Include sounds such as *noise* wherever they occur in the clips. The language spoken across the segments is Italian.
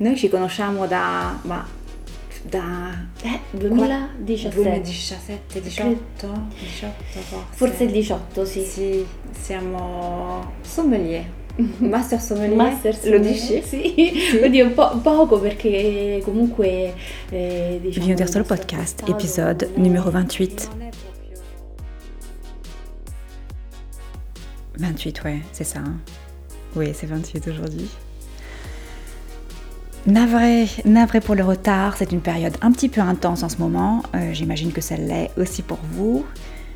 Noi ci conosciamo da, ma, da Eh, 2017. 2017, 18, 18 forse. Forse il 18, sì. Sì, siamo sommelier. *laughs* Master sommelier. Master Lo sommelier, dici? Sì. Oddio, *laughs* po- poco perché comunque eh, diciamo Bienvenue sur le podcast, épisode numéro 28. Non è proprio... 28, ouais, c'est ça. hein. Oui, c'est 28 aujourd'hui. Navré, navré pour le retard, c'est une période un petit peu intense en ce moment. Euh, J'imagine que ça l'est aussi pour vous.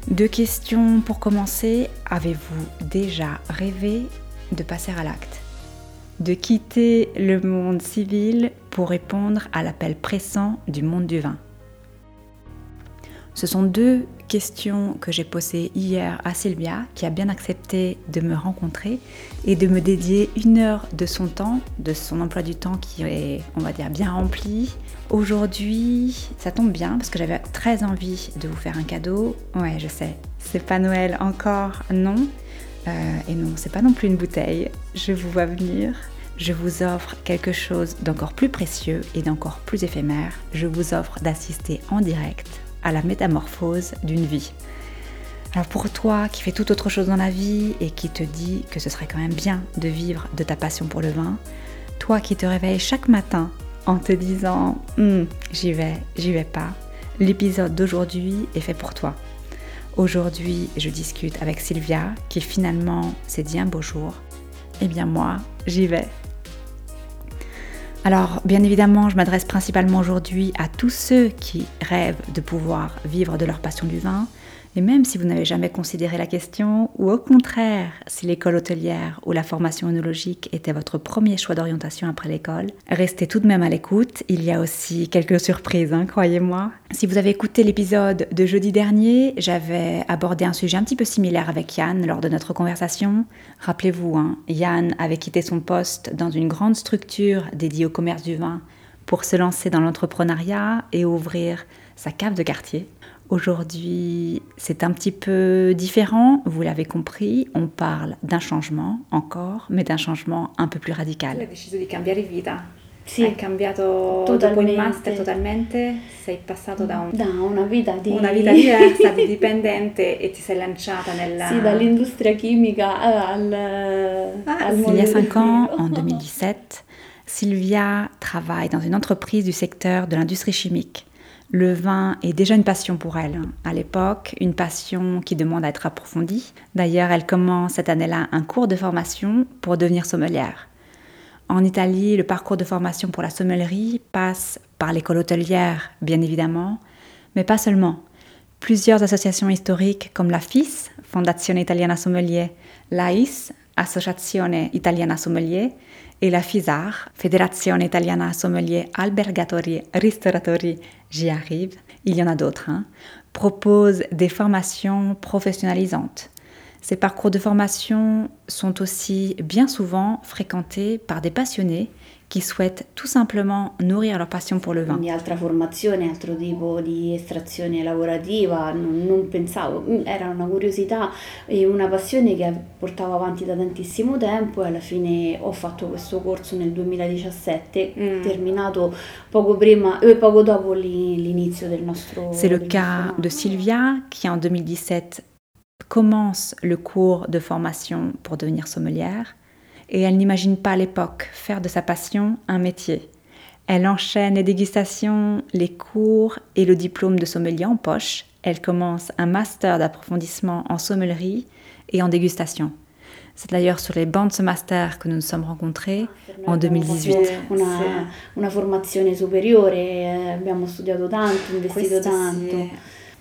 Deux questions pour commencer. Avez-vous déjà rêvé de passer à l'acte? De quitter le monde civil pour répondre à l'appel pressant du monde du vin? Ce sont deux questions que j'ai posées hier à Sylvia, qui a bien accepté de me rencontrer et de me dédier une heure de son temps, de son emploi du temps qui est, on va dire, bien rempli. Aujourd'hui, ça tombe bien parce que j'avais très envie de vous faire un cadeau. Ouais, je sais, c'est pas Noël encore, non. Euh, et non, c'est pas non plus une bouteille. Je vous vois venir. Je vous offre quelque chose d'encore plus précieux et d'encore plus éphémère. Je vous offre d'assister en direct à la métamorphose d'une vie. Alors pour toi qui fais tout autre chose dans la vie et qui te dit que ce serait quand même bien de vivre de ta passion pour le vin, toi qui te réveilles chaque matin en te disant Hum, j'y vais, j'y vais pas, l'épisode d'aujourd'hui est fait pour toi. Aujourd'hui, je discute avec Sylvia qui finalement s'est dit un beau jour. Eh bien moi, j'y vais. Alors, bien évidemment, je m'adresse principalement aujourd'hui à tous ceux qui rêvent de pouvoir vivre de leur passion du vin. Et même si vous n'avez jamais considéré la question, ou au contraire, si l'école hôtelière ou la formation œnologique était votre premier choix d'orientation après l'école, restez tout de même à l'écoute. Il y a aussi quelques surprises, hein, croyez-moi. Si vous avez écouté l'épisode de jeudi dernier, j'avais abordé un sujet un petit peu similaire avec Yann lors de notre conversation. Rappelez-vous, hein, Yann avait quitté son poste dans une grande structure dédiée au commerce du vin pour se lancer dans l'entrepreneuriat et ouvrir sa cave de quartier. Aujourd'hui, c'est un petit peu différent, vous l'avez compris, on parle d'un changement encore, mais d'un changement un peu plus Tu hai radical. deciso di cambiare vita. Sì. Hai cambiato dopo il Totalmente. master totalmente, sei passato da un- Da una vita di... una vita diversa, di dipendente e ti sei lanciata nella... Sì, dall'industria chimica al, Ah, al Il y a del cinq ans, vino. en 2017, Sylvia travaille dans une entreprise du secteur de l'industrie chimique. Le vin est déjà une passion pour elle. À l'époque, une passion qui demande à être approfondie. D'ailleurs, elle commence cette année-là un cours de formation pour devenir sommelière. En Italie, le parcours de formation pour la sommellerie passe par l'école hôtelière, bien évidemment, mais pas seulement. Plusieurs associations historiques comme la FIS, Fondazione Italiana Sommelier, l'AIS, Associazione Italiana Sommelier, et la FISAR, Fédération Italiana Sommelier Albergatori Ristoratori, j'y arrive, il y en a d'autres, hein, proposent des formations professionnalisantes. Ces parcours de formation sont aussi bien souvent fréquentés par des passionnés qui souhaitent tout simplement nourrir leur passion pour le vin. Quindi altra formazione, altro tipo di estrazione lavorativa, non, non pensavo, Mm, era una curiosità e una passione che portavo avanti da tantissimo tempo e alla fine ho fatto questo corso nel 2017, Mm. terminato poco prima e poco dopo l'i- l'inizio del nostro C'est le cas nostro de. Sylvia qui en 2017 commence le cours de formation pour devenir sommelière et elle n'imagine pas à l'époque faire de sa passion un métier. Elle enchaîne les dégustations, les cours et le diplôme de sommelier en poche. Elle commence un master d'approfondissement en sommellerie et en dégustation. C'est d'ailleurs sur les bancs de ce master que nous nous sommes rencontrés en 2018. Una, una formazione superiore, abbiamo studiato tanto, investito tanto.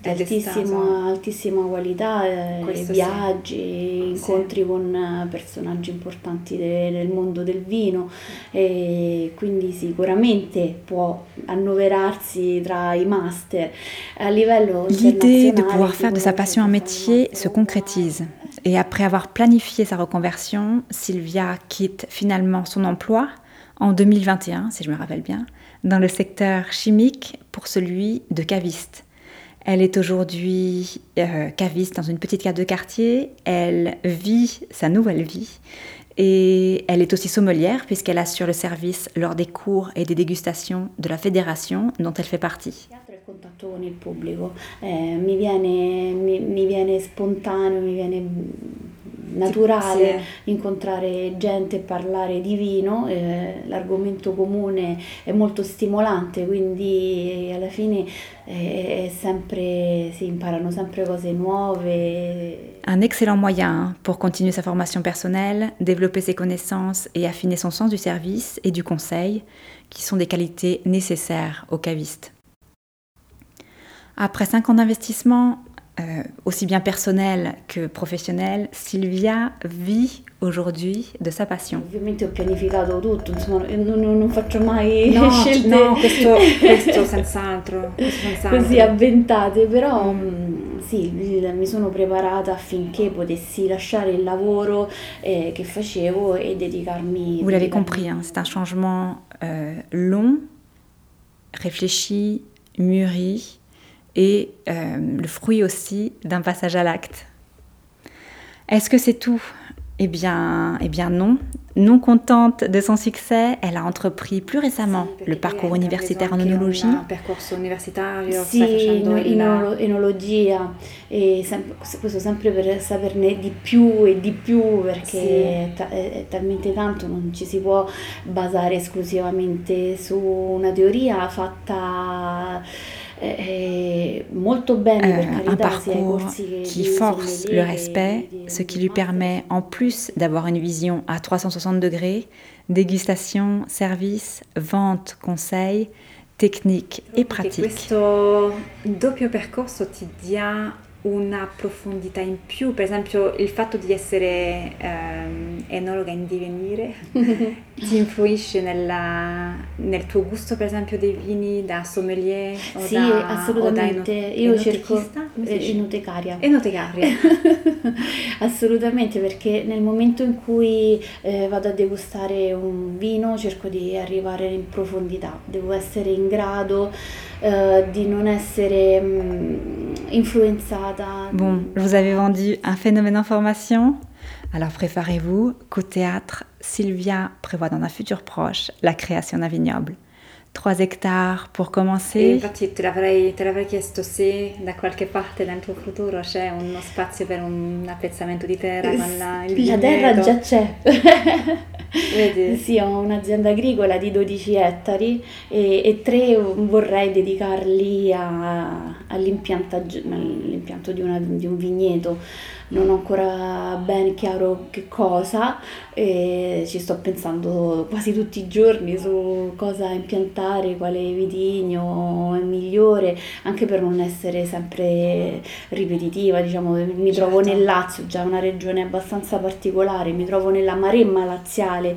Sì, altissima, altissima qualità, eh, Questo sì. viaggi, incontri con eh, personaggi importanti de- del mondo del vino e quindi sicuramente può annoverarsi tra i master a livello L'idée de internazionale, pouvoir faire de sa passion un métier se concrétise. Et après avoir planifié sa reconversion, Sylvia quitte finalement son emploi en 2021, si je me rappelle bien, dans le secteur chimique pour celui de caviste. Elle est aujourd'hui euh, caviste dans une petite cave de quartier. Elle vit sa nouvelle vie Et elle est aussi sommelière puisqu'elle assure le service lors des cours et des dégustations de la fédération dont elle fait partie. Eh, naturale sì. incontrare gente e parlare di vino, eh, l'argomento comune è molto stimolante, quindi alla fine eh, è sempre, si imparano sempre cose nuove. Un excellent moyen pour continuer sa formation personnelle, développer ses connaissances et affiner son sens du service et du conseil, qui sont des qualités nécessaires aux cavistes. Après cinq ans d'investissement, euh, aussi bien personnel que professionnel, Silvia vit aujourd'hui de sa passion. Ovviamente ho pianificato tutto, insomma, non, non faccio mai no, *laughs* scelte no, questo, questo *laughs* senz'altro, questo senz'altro. così avventate, però mm. sì, mi sono preparata affinché potessi lasciare il lavoro eh, che facevo e dedicarmi. Vous l'avez compris, hein, c'est un changement euh, long, réfléchi, mûri et euh, le fruit aussi d'un passage à l'acte. Est-ce que c'est tout? Eh bien, eh bien non. Non contente de son succès, elle a entrepris plus récemment le parcours universitaire en onologie. percorso universitario, sì, in, in enologia e sempre, questo sempre per saperne di più e di più perché sì. è talmente tanto non ci si può basare esclusivamente su una teoria fatta euh, un parcours qui force le respect, ce qui lui permet en plus d'avoir une vision à 360 degrés, dégustation, service, vente, conseil, technique et pratique. Questo doppio percorso ti dia una profondità in più, per esempio il fatto di essere ehm, enologa in divenire *laughs* ti influisce nella, nel tuo gusto per esempio dei vini da sommelier o sì, da, assolutamente, o da io cerco enotecaria. Enotecaria. *laughs* assolutamente, perché nel momento in cui eh, vado a degustare un vino cerco di arrivare in profondità, devo essere in grado euh, di non essere mm, influenzata. Bon, je vous avais vendu un phénomène en formation. Alors préparez-vous qu'au théâtre, Sylvia prévoit dans un futur proche la création d'un vignoble. 3 hectares pour commencer. Infatti te l'avrei, chiesto se da qualche parte nel tuo futuro c'è uno spazio per un appezzamento di terra con la, il La terra già c'è. *laughs* Vedi? Sì, ho un'azienda agricola di 12 ettari e, e 3 vorrei dedicarli all'impianto di, una, di un vigneto non ho ancora ben chiaro che cosa e ci sto pensando quasi tutti i giorni su cosa impiantare, quale vitigno è migliore, anche per non essere sempre ripetitiva, diciamo, mi trovo certo. nel Lazio, già una regione abbastanza particolare, mi trovo nella Maremma laziale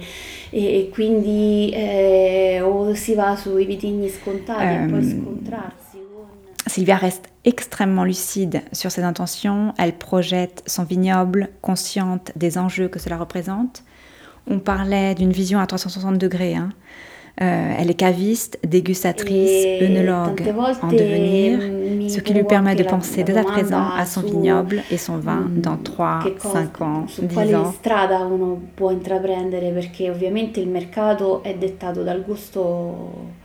e, e quindi eh, o si va sui vitigni scontati um, e poi ehm, scontrarsi. Sylvia reste extrêmement lucide sur ses intentions, elle projette son vignoble, consciente des enjeux que cela représente. On parlait d'une vision à 360 degrés. Hein. Euh, elle est caviste, dégustatrice, œnologue en devenir, ce qui lui permet de penser dès à présent à son vignoble et son vin mm, dans 3, 5 ans, 10 ans. strada uno può intraprendere perché ovviamente il mercato è dettato dal gusto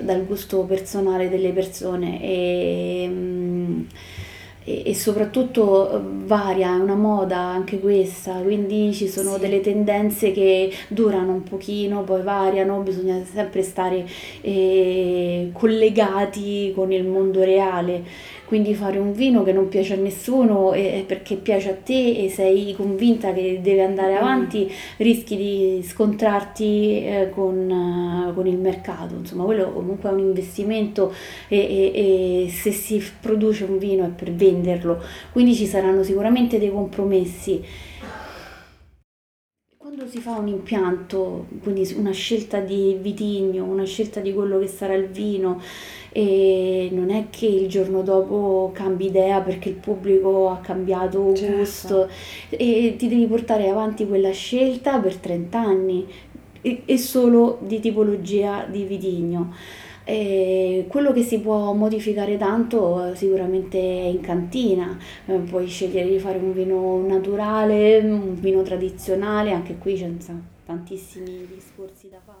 dal gusto personale delle persone mm, e, e, soprattutto eh, varia, è una moda anche questa, quindi ci sono sì. delle tendenze che durano un pochino, poi variano, bisogna sempre stare eh, collegati con il mondo reale quindi fare un vino che non piace a nessuno e, perché piace a te e sei convinta che deve andare mm. avanti, mm. rischi di scontrarti eh, con, uh, con, il mercato. Insomma, quello comunque è un investimento e, e, e se si produce un vino è per venderlo, quindi ci saranno sicuramente dei compromessi quando si fa un impianto, quindi una scelta di vitigno, una scelta di quello che sarà il vino, e non è che il giorno dopo cambi idea perché il pubblico ha cambiato certo. gusto e ti devi portare avanti quella scelta per 30 anni e, e solo di tipologia di vitigno. E quello che si può modificare tanto sicuramente è in cantina, eh, puoi scegliere di fare un vino naturale, un vino tradizionale, anche qui c'è tantissimi discorsi da fare.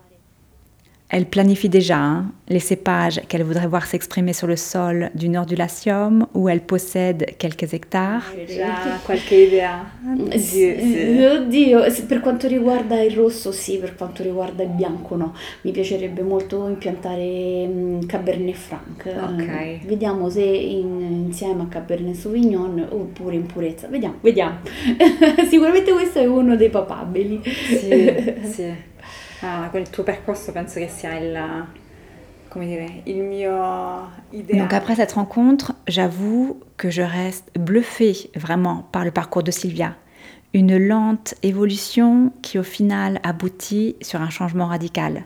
Elle planifie déjà hein, les cépages qu'elle voudrait voir s'exprimer sur le sol du nord du Latium, où elle possède quelques hectares. Già qualche idea? Oddio, per quanto riguarda il rosso sì, per quanto riguarda il bianco no. Mi piacerebbe molto impiantare Cabernet Franc. Ok. Vediamo se in, insieme a Cabernet Sauvignon oppure in purezza. Vediamo, vediamo. *laughs* Sicuramente questo è uno dei papabili. Sì, sì. *laughs* ah, dire, il. Donc après cette rencontre, j'avoue que je reste bluffée vraiment par le parcours de Sylvia. Une lente évolution qui au final aboutit sur un changement radical.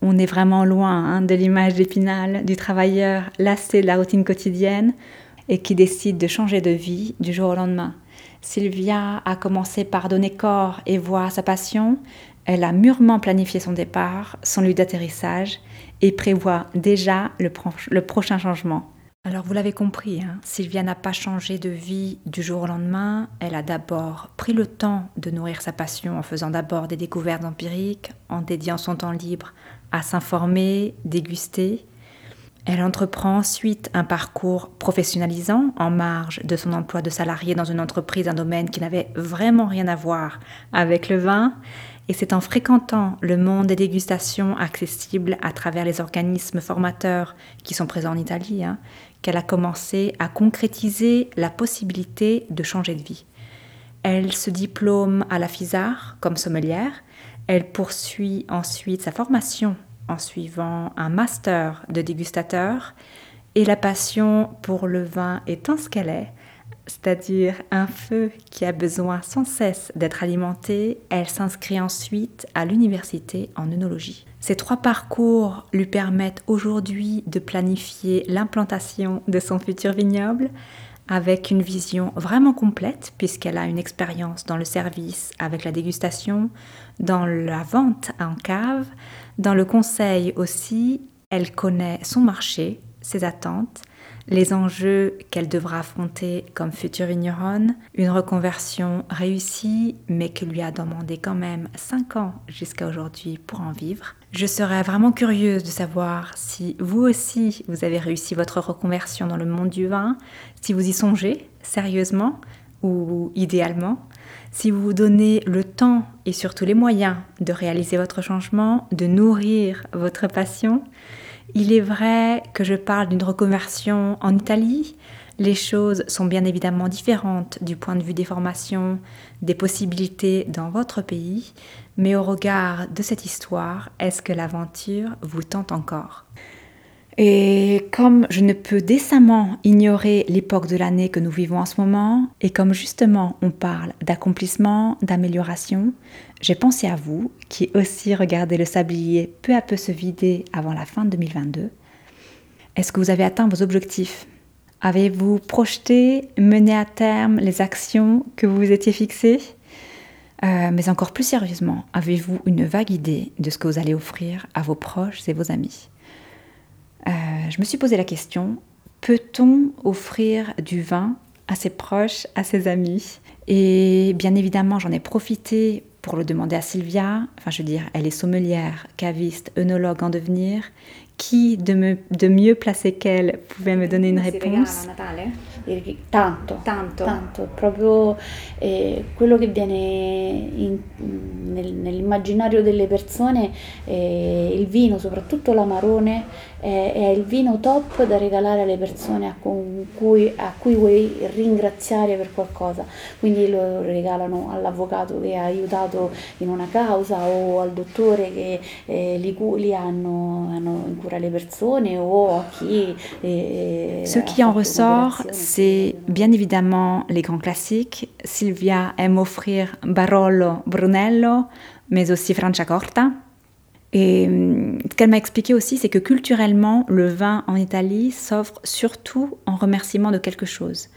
On est vraiment loin hein, de l'image d'Épinal, du travailleur lassé de la routine quotidienne et qui décide de changer de vie du jour au lendemain. Sylvia a commencé par donner corps et voix à sa passion, elle a mûrement planifié son départ, son lieu d'atterrissage et prévoit déjà le, prochain changement. Alors vous l'avez compris, hein, Sylvia n'a pas changé de vie du jour au lendemain. Elle a d'abord pris le temps de nourrir sa passion en faisant d'abord des découvertes empiriques, en dédiant son temps libre à s'informer, déguster. Elle entreprend ensuite un parcours professionnalisant en marge de son emploi de salarié dans une entreprise, un domaine qui n'avait vraiment rien à voir avec le vin. Et c'est en fréquentant le monde des dégustations accessibles à travers les organismes formateurs qui sont présents en Italie hein, qu'elle a commencé à concrétiser la possibilité de changer de vie. Elle se diplôme à la FISAR comme sommelière. Elle poursuit ensuite sa formation en suivant un master de dégustateur. Et la passion pour le vin étant ce qu'elle est, c'est-à-dire un feu qui a besoin sans cesse d'être alimenté, elle s'inscrit ensuite à l'université en œnologie. Ces trois parcours lui permettent aujourd'hui de planifier l'implantation de son futur vignoble avec une vision vraiment complète puisqu'elle a une expérience dans le service avec la dégustation, dans la vente en cave, dans le conseil aussi. Elle connaît son marché, ses attentes, les enjeux qu'elle devra affronter comme future vigneronne, une reconversion réussie, mais qui lui a demandé quand même 5 ans jusqu'à aujourd'hui pour en vivre. Je serais vraiment curieuse de savoir si vous aussi, vous avez réussi votre reconversion dans le monde du vin, si vous y songez sérieusement ou idéalement, si vous vous donnez le temps et surtout les moyens de réaliser votre changement, de nourrir votre passion, il est vrai que je parle d'une reconversion en Italie. Les choses sont bien évidemment différentes du point de vue des formations, des possibilités dans votre pays, mais au regard de cette histoire, est-ce que l'aventure vous tente encore? Et comme je ne peux décemment ignorer l'époque de l'année que nous vivons en ce moment, et comme justement on parle d'accomplissement, d'amélioration, j'ai pensé à vous qui aussi regardez le sablier peu à peu se vider avant la fin de 2022. Est-ce que vous avez atteint vos objectifs? Avez-vous projeté, mené à terme les actions que vous vous étiez fixées? Euh, Mais encore plus sérieusement, avez-vous une vague idée de ce que vous allez offrir à vos proches et vos amis? Euh, je me suis posé la question, peut-on offrir du vin à ses proches, à ses amis? Et bien évidemment, j'en ai profité pour le demander à Sylvia. Enfin, je veux dire, elle est sommelière, caviste, œnologue en devenir. Qui de, me, de mieux placé qu'elle pouvait me donner une réponse? Tanto, tanto, tanto, proprio eh, quello che viene in, nel, nell'immaginario delle persone, eh, il vino, soprattutto l'amarone, è, è, il vino top da regalare alle persone a cui, a cui vuoi ringraziare per qualcosa. Quindi lo regalano all'avvocato che ha aiutato in una causa o al dottore che eh, li, li hanno, hanno, in cura le persone o a chi... Eh, Ce qui en ressort, c'est bien évidemment les grands classiques. Sylvia aime offrir Barolo Brunello, mais aussi Franciacorta. Et hum, ce qu'elle m'a expliqué aussi, c'est que culturellement, le vin en Italie s'offre surtout en remerciement de quelque chose.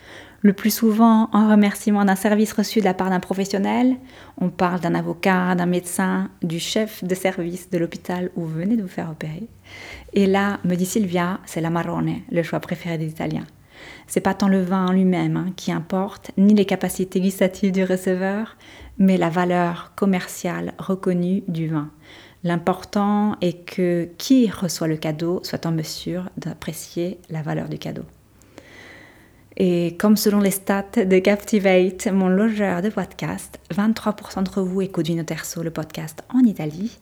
le plus souvent en remerciement d'un service reçu de la part d'un professionnel. On parle d'un avocat, d'un médecin, du chef de service de l'hôpital où vous venez de vous faire opérer. Et là, me dit Sylvia, c'est la marrone, le choix préféré des Italiens. C'est pas tant le vin en lui-même hein, qui importe, ni les capacités gustatives du receveur, mais la valeur commerciale reconnue du vin. L'important est que qui reçoit le cadeau soit en mesure d'apprécier la valeur du cadeau. Et comme selon les stats de Captivate, mon logeur de podcast, 23% d'entre vous écoutent Vinoterso, le podcast en Italie.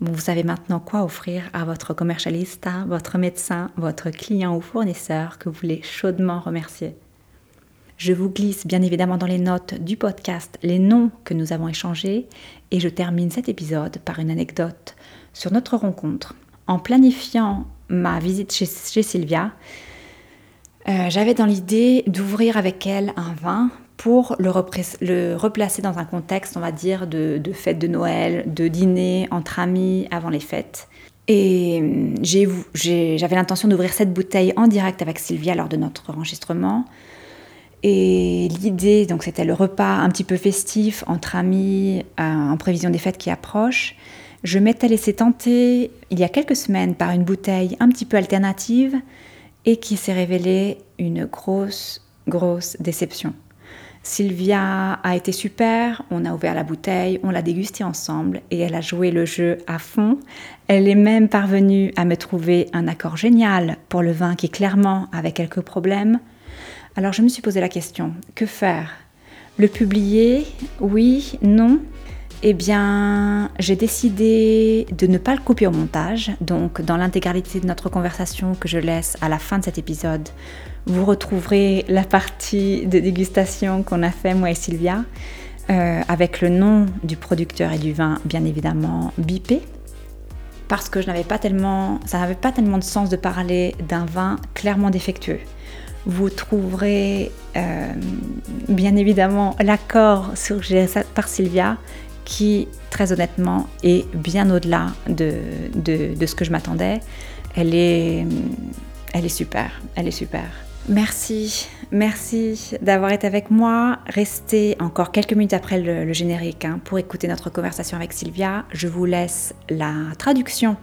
Vous savez maintenant quoi offrir à votre commercialista, votre médecin, votre client ou fournisseur que vous voulez chaudement remercier. Je vous glisse bien évidemment dans les notes du podcast les noms que nous avons échangés et je termine cet épisode par une anecdote sur notre rencontre. En planifiant ma visite chez, Sylvia, euh, j'avais dans l'idée d'ouvrir avec elle un vin pour le, replacer dans un contexte, on va dire, de, fête de Noël, de dîner entre amis avant les fêtes. Et hum, j'avais l'intention d'ouvrir cette bouteille en direct avec Sylvia lors de notre enregistrement. Et l'idée, donc, c'était le repas un petit peu festif entre amis euh, en prévision des fêtes qui approchent. Je m'étais laissé tenter il y a quelques semaines par une bouteille un petit peu alternative et qui s'est révélée une grosse, grosse déception. Sylvia a été super, on a ouvert la bouteille, on l'a dégustée ensemble et elle a joué le jeu à fond. Elle est même parvenue à me trouver un accord génial pour le vin qui clairement avait quelques problèmes. Alors je me suis posé la question, que faire? Le publier? Oui Non? Eh bien, j'ai décidé de ne pas le couper au montage. Donc, dans l'intégralité de notre conversation que je laisse à la fin de cet épisode, vous retrouverez la partie de dégustation qu'on a fait, moi et Sylvia, euh, avec le nom du producteur et du vin, bien évidemment, bipé. Parce que je n'avais pas tellement, ça n'avait pas tellement de sens de parler d'un vin clairement défectueux. Vous trouverez euh, bien évidemment l'accord suggéré par Sylvia qui, très honnêtement, est bien au-delà de, de, ce que je m'attendais. Elle est, elle est super, elle est super. Merci, merci d'avoir été avec moi. Restez encore quelques minutes après le, générique hein, pour écouter notre conversation avec Sylvia. Je vous laisse la traduction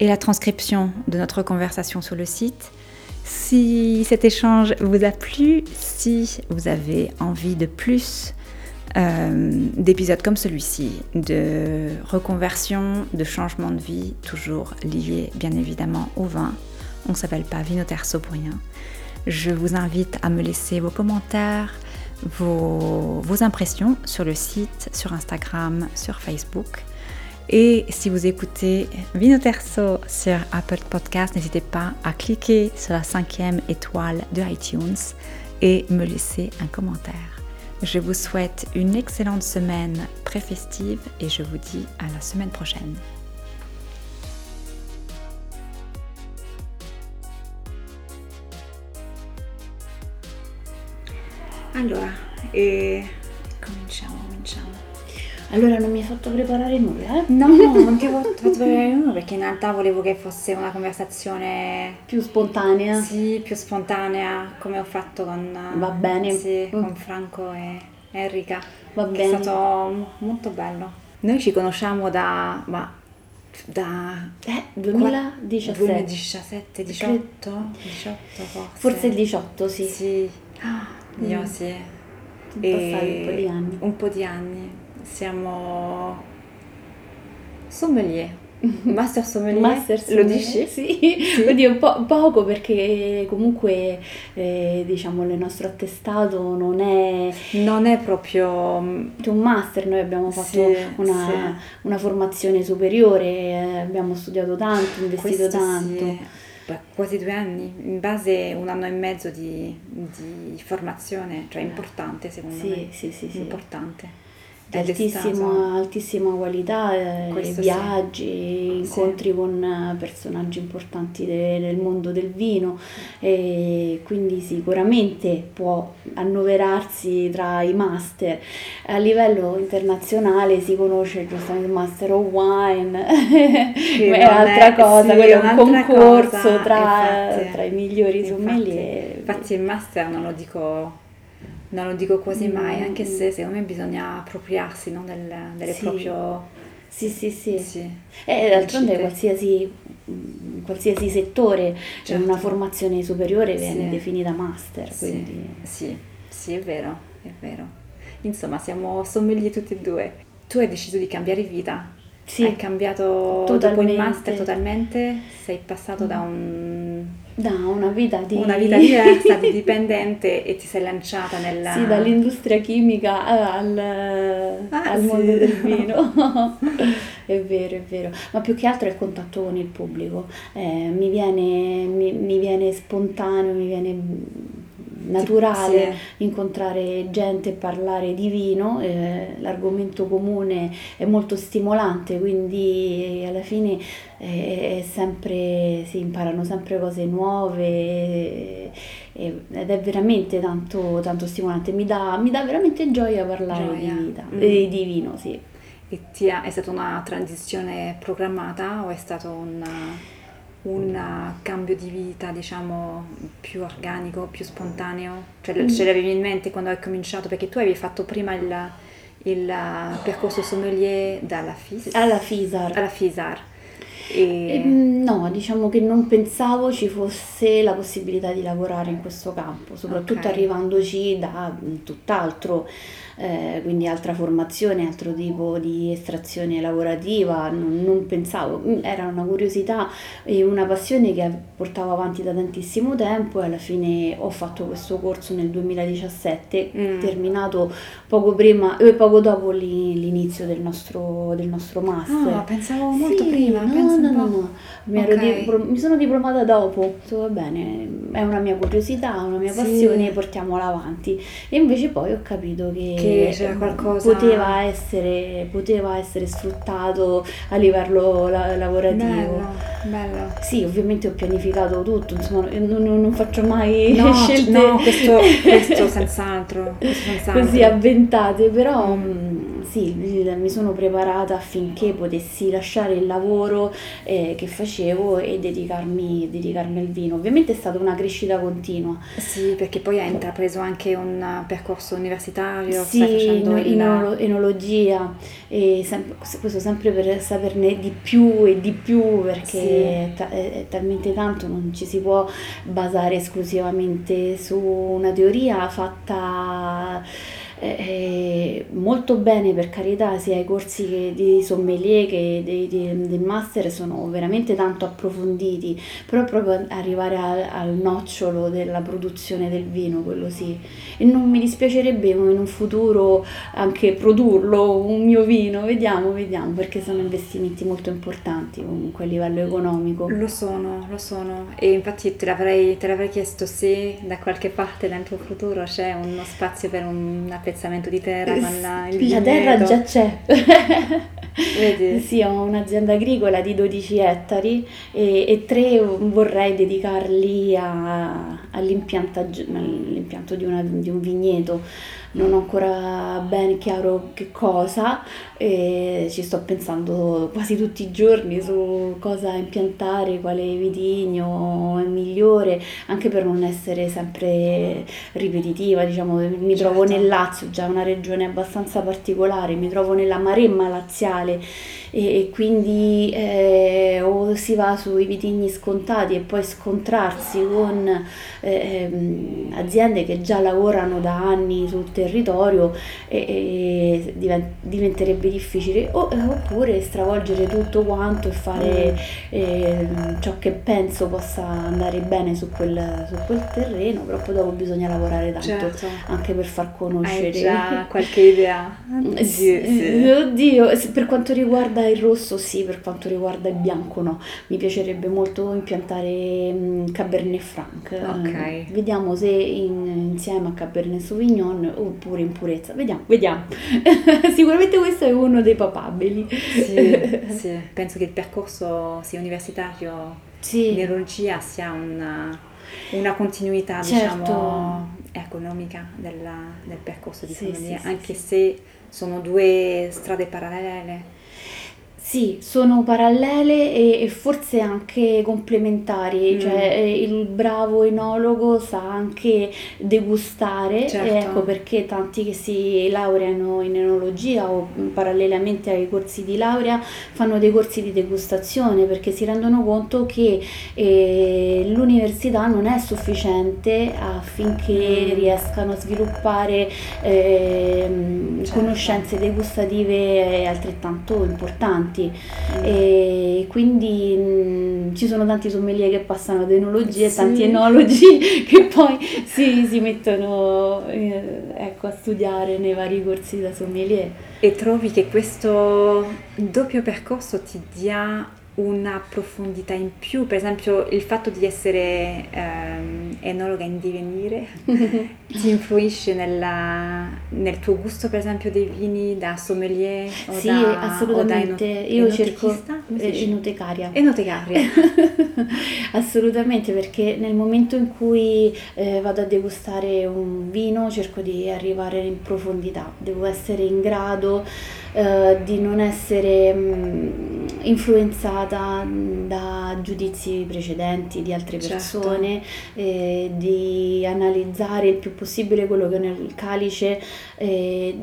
et la transcription de notre conversation sur le site. Si cet échange vous a plu, si vous avez envie de plus euh, d'épisodes comme celui-ci, de reconversion, de changement de vie, toujours lié bien évidemment au vin. On ne s'appelle pas Vinoterso pour rien. Je vous invite à me laisser vos commentaires, vos, vos impressions sur le site, sur Instagram, sur Facebook. Et si vous écoutez Vinoterso sur Apple Podcast, n'hésitez pas à cliquer sur la cinquième étoile de iTunes et me laisser un commentaire. Je vous souhaite une excellente semaine pré-festive et je vous dis à la semaine prochaine. E cominciamo, cominciamo. Allora non mi hai fatto preparare nulla, eh? *laughs* No, non ti ho fatto preparare nulla perché in realtà volevo che fosse una conversazione più spontanea. Sì, più spontanea, come ho fatto con, Va bene. Sì, mm. con Franco e Enrica. Va bene. È stato molto bello. Noi ci conosciamo da, ma, da eh, 2017. 2017, 18, 18 forse. Forse il 18, sì. Sì, io mm. sì. Un po' di anni. Un po' di anni siamo sommelier. *laughs* Master sommelier, Master sommelier, lo dici? *laughs* Sì, sì. Oddio, po- poco perché comunque eh, diciamo il nostro attestato non è... Non è proprio... Un master, noi abbiamo fatto sì, una, sì. una, formazione superiore, eh, abbiamo studiato tanto, investito Questo tanto. Sì. Beh, quasi due anni, in base a un anno e mezzo di, di formazione, cioè importante secondo me. Sì, sì, sì. Importante altissima, altissima qualità, eh, viaggi, sì. incontri sì. con personaggi importanti de, del mondo del vino e quindi sicuramente può annoverarsi tra i master. A livello internazionale si conosce giustamente il Master of Wine, che *laughs* è altra cosa, sì, è un concorso cosa, tra, tra, i migliori sommelier. Infatti, infatti il master non lo dico Non lo dico quasi Mm. mai, anche se secondo me bisogna appropriarsi no, del, delle Sì. proprio... Sì, sì, sì. Sì. E d'altronde qualsiasi, in qualsiasi settore Certo. una formazione superiore viene Sì. definita master, Sì, quindi... sì, sì, è vero, è vero. Insomma, siamo sommelier tutti e due. Tu hai deciso di cambiare vita. Sì. Hai cambiato dopo il Totalmente. master totalmente, sei passato da un- Da una vita di... una vita diversa, di dipendente *laughs* e ti sei lanciata nella... Sì, dall'industria chimica al, Ah, al sì. mondo del *laughs* vino. è vero, è vero. Ma più che altro è il contatto con il pubblico. Eh, mi, viene, mi, mi viene spontaneo, mi viene naturale Sì. incontrare gente e parlare di vino. eh, l'argomento comune è molto stimolante, quindi alla fine eh, è sempre, si imparano sempre cose nuove e- e- ed è veramente tanto, tanto stimolante. Mi dà, mi dà veramente gioia parlare Gioia. di vita, Mm. eh, di vino, sì. E ti ha- è stata una transizione programmata o è stato un, un cambio di vita, diciamo, più organico, più spontaneo? Cioè, Mm. ce l'avevi in mente quando hai cominciato? Perché tu avevi fatto prima il, il percorso sommelier dalla FIS, Alla FISAR. alla FISAR. E, Ehm, No, diciamo che non pensavo ci fosse la possibilità di lavorare in questo campo, soprattutto Ok. arrivandoci da mm, tutt'altro, eh, quindi altra formazione, altro tipo di estrazione lavorativa, non, non pensavo, Mm, era una curiosità e una passione che portavo avanti da tantissimo tempo e alla fine ho fatto questo corso nel 2017, Mm. terminato poco prima, eh, poco dopo l'i- l'inizio del nostro, del nostro master. Ah, pensavo molto Sì, prima, no, pensa un no, no, no. Mi, ero Ok. di- mi sono diplomata dopo, va bene, è una mia curiosità, una mia Sì. passione, portiamola avanti. E invece poi ho capito che, Che c'era qualcosa- poteva, essere, poteva essere sfruttato a livello la- lavorativo. Bello, bello. Sì, ovviamente ho pianificato tutto, insomma, non, non- non faccio mai *laughs* No, scelte no, questo, questo *laughs* senz'altro, questo senz'altro. così avventate, però Mm. Sì, mi sono preparata affinché potessi lasciare il lavoro eh, che facevo e dedicarmi, dedicarmi al vino. Ovviamente è stata una crescita continua. Sì, perché poi hai intrapreso anche un percorso universitario, Sì, stai facendo in, il... enologia e sem- questo sempre per saperne di più e di più perché Sì. è, ta- è talmente tanto, non ci si può basare esclusivamente su una teoria fatta eh, eh, molto bene per carità, sia i corsi che di sommelier che dei- di- del master sono veramente tanto approfonditi, però proprio arrivare al, al nocciolo della produzione del vino, quello sì. E non mi dispiacerebbe in un futuro anche produrlo, un mio vino, vediamo, vediamo, perché sono investimenti molto importanti comunque a livello economico. Lo sono, lo sono. E infatti te l'avrei, te l'avrei chiesto se da qualche parte nel tuo futuro c'è uno spazio per un appezzamento di terra la, il La terra già c'è. Vedi? *laughs* Sì, ho un'azienda agricola di 12 ettari e, e tre vorrei dedicarli a- all'impianto di, una- di un vigneto. Non ho ancora ben chiaro che cosa, e ci sto pensando quasi tutti i giorni su cosa impiantare, quale vitigno è migliore, anche per non essere sempre ripetitiva, diciamo, mi trovo Certo. nel Lazio, già una regione abbastanza particolare, mi trovo nella Maremma laziale e, quindi eh, o si va sui vitigni scontati e poi scontrarsi con eh, ehm, aziende che già lavorano da anni sul territorio e, e diven- diventerebbe difficile o- oppure stravolgere tutto quanto e fare eh, ciò che penso possa andare bene su quel, su quel terreno, però poi dopo bisogna lavorare tanto Certo. anche per far conoscere. Hai già qualche idea? *laughs* Sì, sì. Oddio, per quanto riguarda il rosso sì, per quanto riguarda il bianco no. Mi piacerebbe molto impiantare mm, Cabernet Franc. Ok. Eh, Vediamo se in- insieme a Cabernet Sauvignon oppure in purezza. Vediamo, vediamo. *laughs* Sicuramente questo è uno dei papabili. Sì, sì. Penso che il percorso sia universitario Sì. in enologia sia una, una continuità, Certo. diciamo, economica della- del percorso di Sì, sommelier, sì, anche se sono due strade parallele. Sì, sono parallele e, e forse anche complementari, Mm. cioè eh, il bravo enologo sa anche degustare, Certo. ecco perché tanti che si laureano in enologia o mh, parallelamente ai corsi di laurea fanno dei corsi di degustazione perché si rendono conto che eh, l'università non è sufficiente affinché Mm. riescano a sviluppare ehm, Certo. conoscenze degustative altrettanto importanti Mm. e quindi mh, ci sono tanti sommelier che passano ad enologia e Sì. tanti enologi *laughs* che poi si, si mettono eh, ecco, a studiare nei vari corsi da sommelier. E trovi che questo doppio percorso ti dia una profondità in più, per esempio il fatto di essere ehm, enologa in divenire *laughs* ti influisce nella- nel tuo gusto per esempio dei vini da sommelier o Sì, da, assolutamente. o da eno- Io cerco eh, enotecaria. Enotecaria. *laughs* Assolutamente, perché nel momento in cui eh, vado a degustare un vino cerco di arrivare in profondità, devo essere in grado eh, di non essere mh, influenzata mh, da giudizi precedenti di altre Certo. persone, eh, di analizzare il più possibile quello che ho nel calice. eh,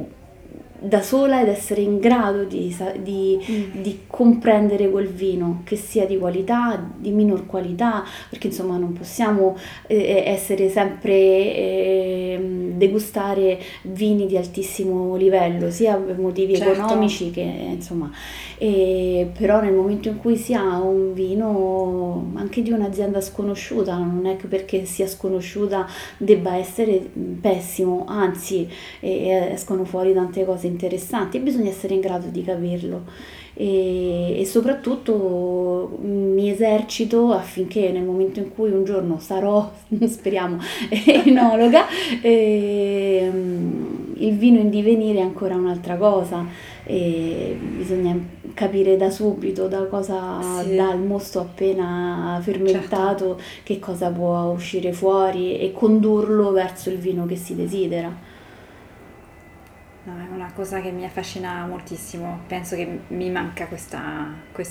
da sola ed essere in grado di, di Mm. di comprendere quel vino, che sia di qualità, di minor qualità, perché insomma non possiamo eh, essere sempre ehm, degustare vini di altissimo livello, sia per motivi Certo. economici che insomma, e però nel momento in cui si ha un vino anche di un'azienda sconosciuta, non è che perché sia sconosciuta debba essere mh, pessimo, anzi escono fuori tante cose interessanti e bisogna essere in grado di capirlo e, e soprattutto mh, mi esercito affinché nel momento in cui un giorno sarò, *laughs* speriamo, *laughs* enologa, ehm, il vino in divenire è ancora un'altra cosa e bisogna capire da subito da cosa Sì. dà il mosto appena fermentato che cosa può uscire fuori e condurlo verso il vino che si desidera. No, è una cosa che mi affascina moltissimo, penso che mi manca questo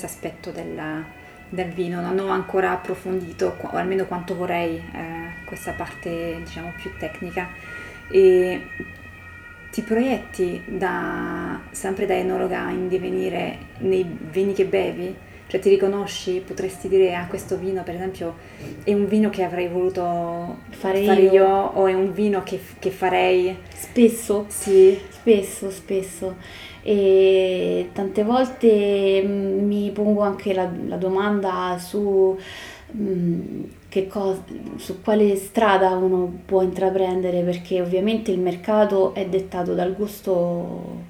aspetto del, del vino, non ho ancora approfondito, o almeno quanto vorrei, eh, questa parte diciamo più tecnica. E ti proietti da, sempre da enologa in divenire nei vini che bevi? Cioè ti riconosci, potresti dire a questo vino per esempio è un vino che avrei voluto Fare fare io. io o è un vino che, che farei? Spesso Sì. Spesso, spesso. E tante volte mm, mi pongo anche la, la domanda su, mm, che cos- su quale strada uno può intraprendere, perché ovviamente il mercato è dettato dal gusto,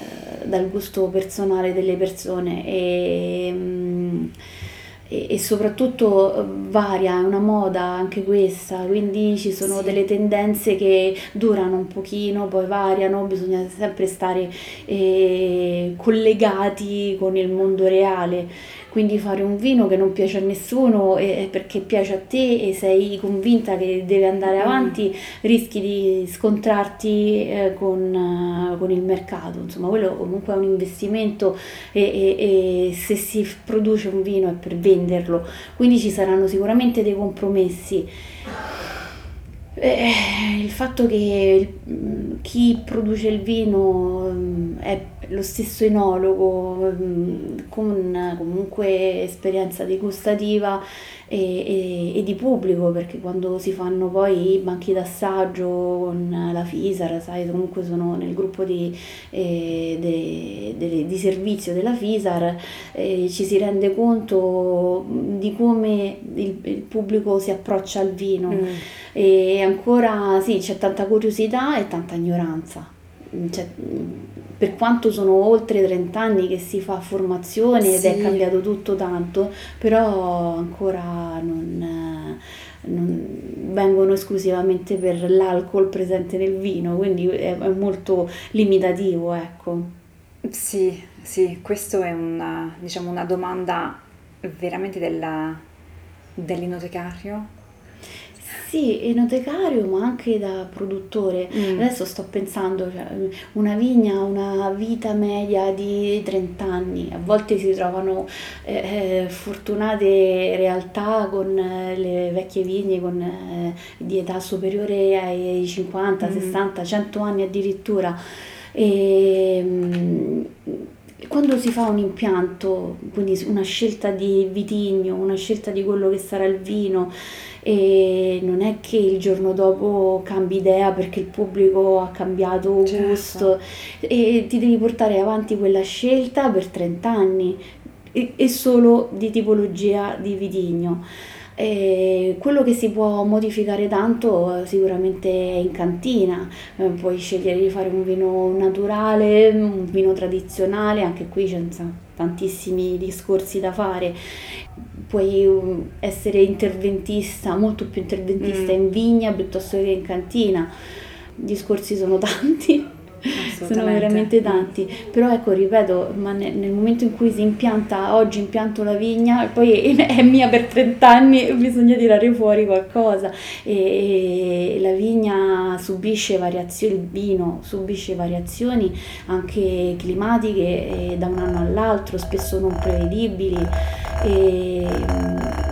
eh, dal gusto personale delle persone e, mm, e, e soprattutto eh, varia, è una moda anche questa, quindi ci sono Sì. delle tendenze che durano un pochino, poi variano, bisogna sempre stare eh, collegati con il mondo reale. Quindi fare un vino che non piace a nessuno eh, perché piace a te e sei convinta che deve andare Mm. avanti, rischi di scontrarti eh, con, eh, con il mercato. Insomma, quello comunque è un investimento e, e- e se si produce un vino è per venderlo, quindi ci saranno sicuramente dei compromessi. Eh, il fatto che mm, chi produce il vino mm, è lo stesso enologo mm, con comunque esperienza degustativa e, e- e di pubblico, perché quando si fanno poi i banchi d'assaggio con la FISAR, sai, comunque sono nel gruppo di, eh, de- de- di servizio della FISAR, eh, ci si rende conto di come il, il pubblico si approccia al vino. Mm. E ancora sì, c'è tanta curiosità e tanta ignoranza. Cioè, per quanto sono oltre 30 anni che si fa formazione ed è Sì. cambiato tutto tanto, però ancora non, non vengono esclusivamente per l'alcol presente nel vino, quindi è, è molto limitativo, ecco. Sì, sì, questo è una, diciamo, una domanda veramente della, dell'inotecario. Sì, enotecario ma anche da produttore. Mm. Adesso sto pensando, cioè, una vigna ha una vita media di 30 anni, a volte si trovano eh, eh, fortunate realtà con eh, le vecchie vigne con, eh, di età superiore ai 50, Mm. 60, 100 anni addirittura. E, mm, quando si fa un impianto, quindi una scelta di vitigno, una scelta di quello che sarà il vino, e non è che il giorno dopo cambi idea perché il pubblico ha cambiato Certo. gusto e ti devi portare avanti quella scelta per 30 anni e, e solo di tipologia di vitigno. E quello che si può modificare tanto sicuramente è in cantina, Eh, puoi scegliere di fare un vino naturale, un vino tradizionale, anche qui c'è tantissimi discorsi da fare. Puoi um, essere interventista, molto più interventista Mm. in vigna piuttosto che in cantina. I discorsi sono *laughs* tanti. Sono veramente tanti, però ecco, ripeto, ma ne- nel momento in cui si impianta, oggi impianto la vigna, poi è mia per 30 anni bisogna tirare fuori qualcosa. E, e la vigna subisce variazioni, il vino subisce variazioni anche climatiche eh, da un anno all'altro, spesso non prevedibili. E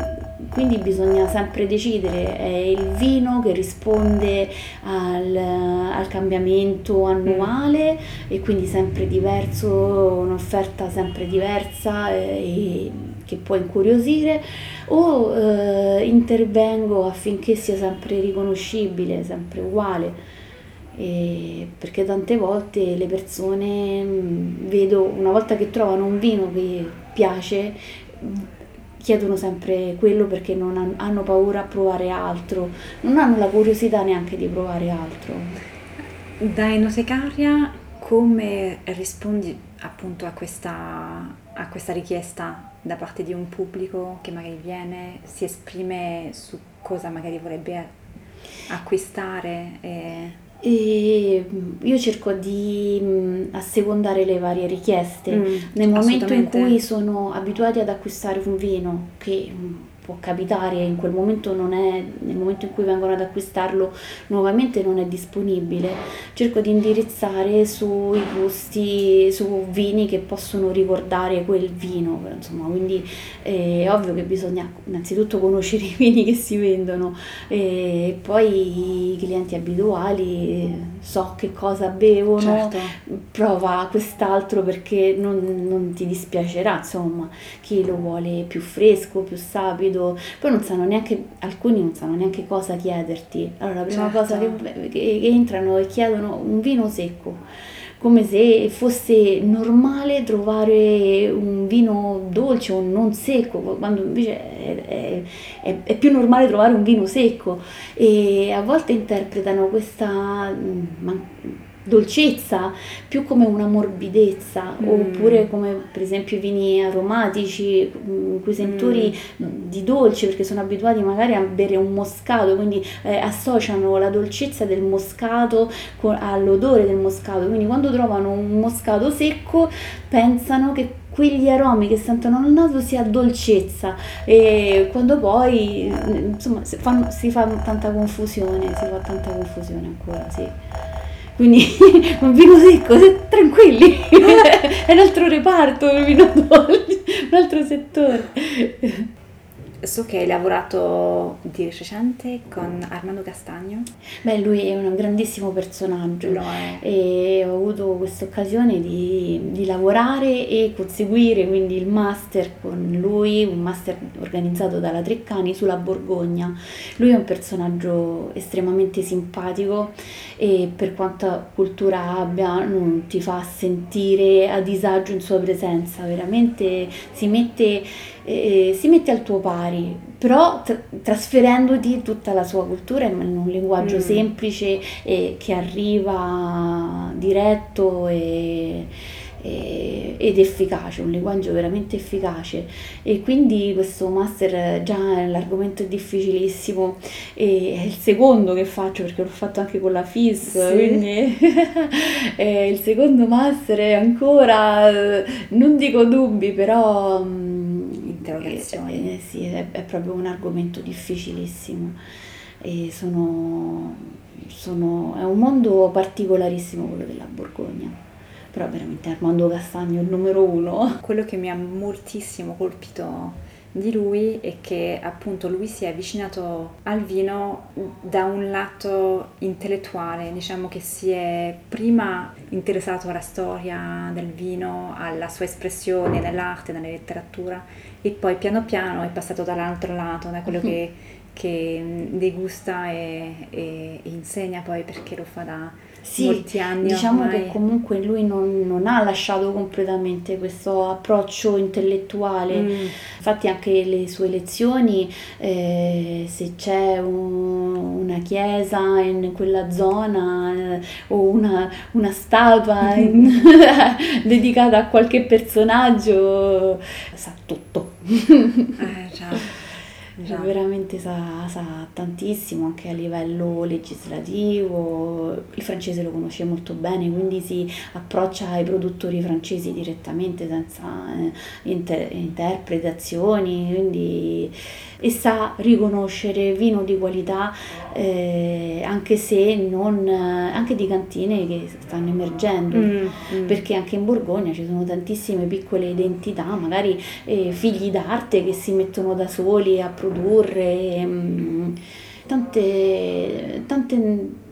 quindi bisogna sempre decidere, è il vino che risponde al, al cambiamento annuale e quindi sempre diverso, un'offerta sempre diversa eh, e che può incuriosire o eh, intervengo affinché sia sempre riconoscibile, sempre uguale. E perché tante volte le persone mh, vedo una volta che trovano un vino che piace chiedono sempre quello perché non han- hanno paura a provare altro, non hanno la curiosità neanche di provare altro. Da enotecaria come rispondi appunto a questa, a questa richiesta da parte di un pubblico che magari viene, si esprime su cosa magari vorrebbe acquistare? E... E mh, io cerco di mh, assecondare le varie richieste. Mm, Nel momento in cui sono abituati ad acquistare un vino, che mh, può capitare, in quel momento non è, nel momento in cui vengono ad acquistarlo nuovamente non è disponibile, cerco di indirizzare sui gusti, su vini che possono ricordare quel vino, insomma, quindi eh, è ovvio che bisogna innanzitutto conoscere i vini che si vendono e poi i clienti abituali eh, so che cosa bevono, Certo. prova quest'altro perché non, non ti dispiacerà, insomma, chi lo vuole più fresco, più sapido, poi non sanno neanche, alcuni non sanno neanche cosa chiederti. Allora la prima Certo. cosa che, che- che entrano e chiedono un vino secco, come se fosse normale trovare un vino dolce o non secco, quando invece è, è- è- è più normale trovare un vino secco. E a volte interpretano questa mm, man- dolcezza più come una morbidezza Mm. oppure come per esempio i vini aromatici mm, cui sentori di dolce perché sono abituati magari a bere un moscato quindi eh, associano la dolcezza del moscato co- all'odore del moscato. Quindi quando trovano un moscato secco pensano che quegli aromi che sentono nel naso sia dolcezza. E quando poi insomma si, fanno- si fa tanta confusione si fa tanta confusione ancora sì quindi *laughs* un vino secco, tranquilli, *laughs* è un altro reparto il vino dolce, un altro settore. So che hai lavorato di recente con Armando Castagno. Beh, lui è un grandissimo personaggio. Lo è. e ho avuto questa occasione di, di lavorare e conseguire quindi il master con lui, un master organizzato dalla Treccani sulla Borgogna. Lui è un personaggio estremamente simpatico e per quanta cultura abbia non ti fa sentire a disagio in sua presenza, veramente si mette, eh, si mette al tuo pari, però tra- trasferendoti tutta la sua cultura in un linguaggio Mm. semplice e che arriva diretto e, e- ed efficace, un linguaggio veramente efficace e quindi questo master già l'argomento è difficilissimo e è il secondo che faccio perché l'ho fatto anche con la FIS, Sì. quindi *laughs* eh, il secondo master è ancora, eh, non dico dubbi, però... mm, Interrogazioni. eh, sì, è, è proprio un argomento difficilissimo. e sono, sono, è un mondo particolarissimo quello della Borgogna però veramente Armando Castagno è il numero uno. Quello che mi ha moltissimo colpito di lui è che appunto lui si è avvicinato al vino da un lato intellettuale, diciamo che si è prima interessato alla storia del vino, alla sua espressione nell'arte, nella letteratura e poi piano piano è passato dall'altro lato, da quello che, che degusta e, e, e insegna poi perché lo fa da sì. Diciamo ormai. che comunque lui non, non, ha lasciato completamente questo approccio intellettuale, mm. infatti anche le sue lezioni, eh, se c'è un, una chiesa in quella zona eh, o una, una statua in, *laughs* dedicata a qualche personaggio, sa tutto. eh, già. Cioè, veramente sa, sa, tantissimo anche a livello legislativo, il francese lo conosce molto bene, quindi si approccia ai produttori francesi direttamente senza eh, inter- interpretazioni, quindi e sa riconoscere vino di qualità eh, anche se non anche di cantine che stanno emergendo mm, mm. perché anche in Borgogna ci sono tantissime piccole identità magari eh, figli d'arte che si mettono da soli a produrre mm, tante, tante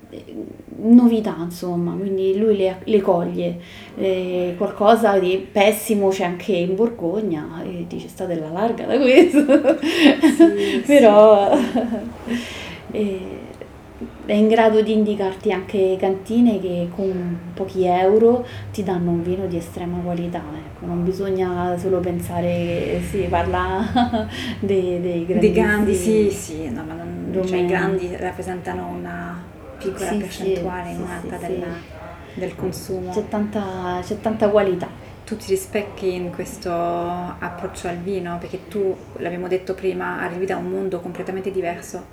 novità, insomma, quindi lui le, le coglie. Eh, qualcosa di pessimo c'è anche in Borgogna e dice state alla larga da questo, sì, *laughs* però sì. *laughs* eh, è in grado di indicarti anche cantine che con pochi euro ti danno un vino di estrema qualità. Ecco, non bisogna solo pensare che si parla *laughs* dei, dei grandi. Dei grandi, sì, sì, no, ma non, cioè, i grandi rappresentano una piccola sì, percentuale sì, in un'altra sì, della, del consumo. C'è tanta, c'è tanta qualità. Tu ti rispecchi in questo approccio al vino perché tu, l'abbiamo detto prima, arrivi da un mondo completamente diverso.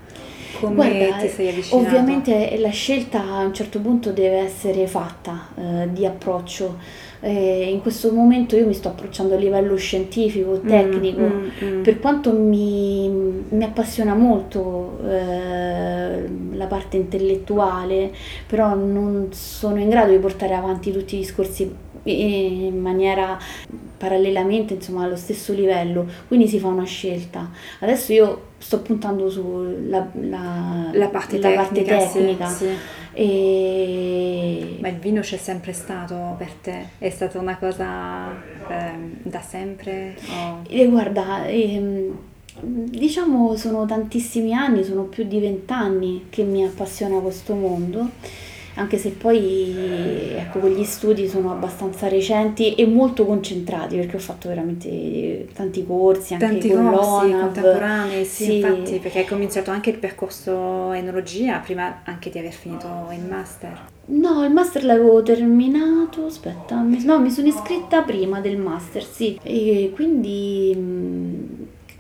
Come Guarda, ti sei avvicinato? Ovviamente la scelta a un certo punto deve essere fatta eh, di approccio eh, in questo momento io mi sto approcciando a livello scientifico, mm, tecnico, mm, mm, mm. per quanto mi, mi appassiona molto eh, la parte intellettuale, però non sono in grado di portare avanti tutti i discorsi in maniera parallelamente, insomma, allo stesso livello, quindi si fa una scelta. Adesso io sto puntando sulla la, la parte la tecnica. Parte tecnica. Sì, sì. E... Ma il vino c'è sempre stato per te? È stata una cosa eh, da sempre? O... E guarda, ehm, diciamo sono tantissimi anni, sono più di vent'anni che mi appassiona questo mondo anche se poi ecco, quegli studi sono abbastanza recenti e molto concentrati perché ho fatto veramente tanti corsi anche tanti con corsi contemporanei sì, sì, infatti perché hai cominciato anche il percorso enologia prima anche di aver finito il master. No il master l'avevo terminato aspetta no mi sono iscritta prima del master sì. E quindi mm,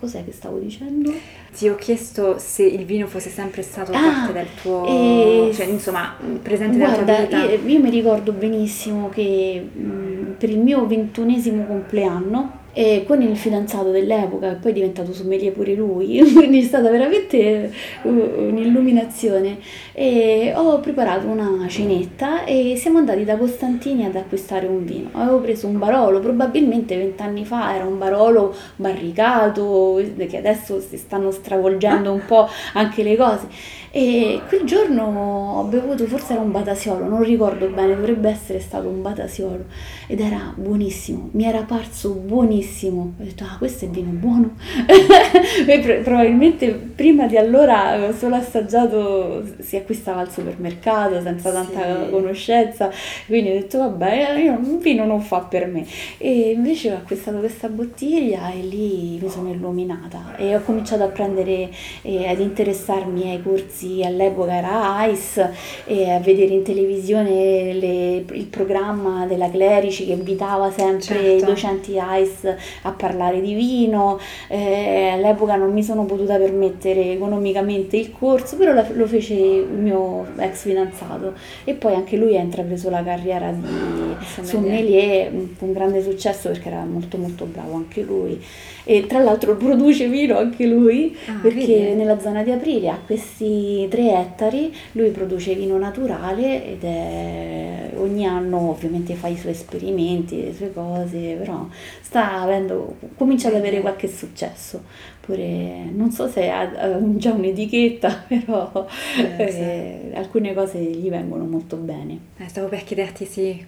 cos'è che stavo dicendo? Ti ho chiesto se il vino fosse sempre stato ah, parte del tuo, e... cioè insomma, presente Guarda, nella tua vita. Io, io mi ricordo benissimo che mh, per il mio ventunesimo compleanno e con il fidanzato dell'epoca, che poi è diventato sommelier pure lui, *laughs* quindi è stata veramente uh, un'illuminazione. E ho preparato una cenetta e siamo andati da Costantini ad acquistare un vino. Avevo preso un Barolo, probabilmente vent'anni fa era un Barolo barricato, che adesso si stanno stravolgendo un po' anche le cose. E quel giorno ho bevuto, forse era un batasiolo, non ricordo bene, dovrebbe essere stato un batasiolo ed era buonissimo, mi era parso buonissimo. Ho detto, ah, questo è vino buono. *laughs* probabilmente prima di allora avevo solo assaggiato, si acquistava al supermercato senza tanta sì. conoscenza, quindi ho detto, vabbè, io un vino non fa per me. E invece ho acquistato questa bottiglia e lì mi sono illuminata e ho cominciato a prendere e ad interessarmi ai corsi ragazzi all'epoca era ICE e a vedere in televisione le, il programma della Clerici che invitava sempre certo. i docenti ICE a parlare di vino. Eh, all'epoca non mi sono potuta permettere economicamente il corso, però la, lo fece il mio ex fidanzato e poi anche lui ha intrapreso la carriera di, sommelier, con grande successo perché era molto molto bravo anche lui e tra l'altro *laughs* produce vino anche lui ah, perché vedi? nella zona di Aprilia ha questi tre ettari, lui produce vino naturale ed è ogni anno ovviamente fa i suoi esperimenti, le sue cose, però sta avendo, comincia ad avere qualche successo. Pure, non so se ha, ha già un'etichetta, *laughs* però eh, eh, alcune cose gli vengono molto bene. Eh, stavo per chiederti sì,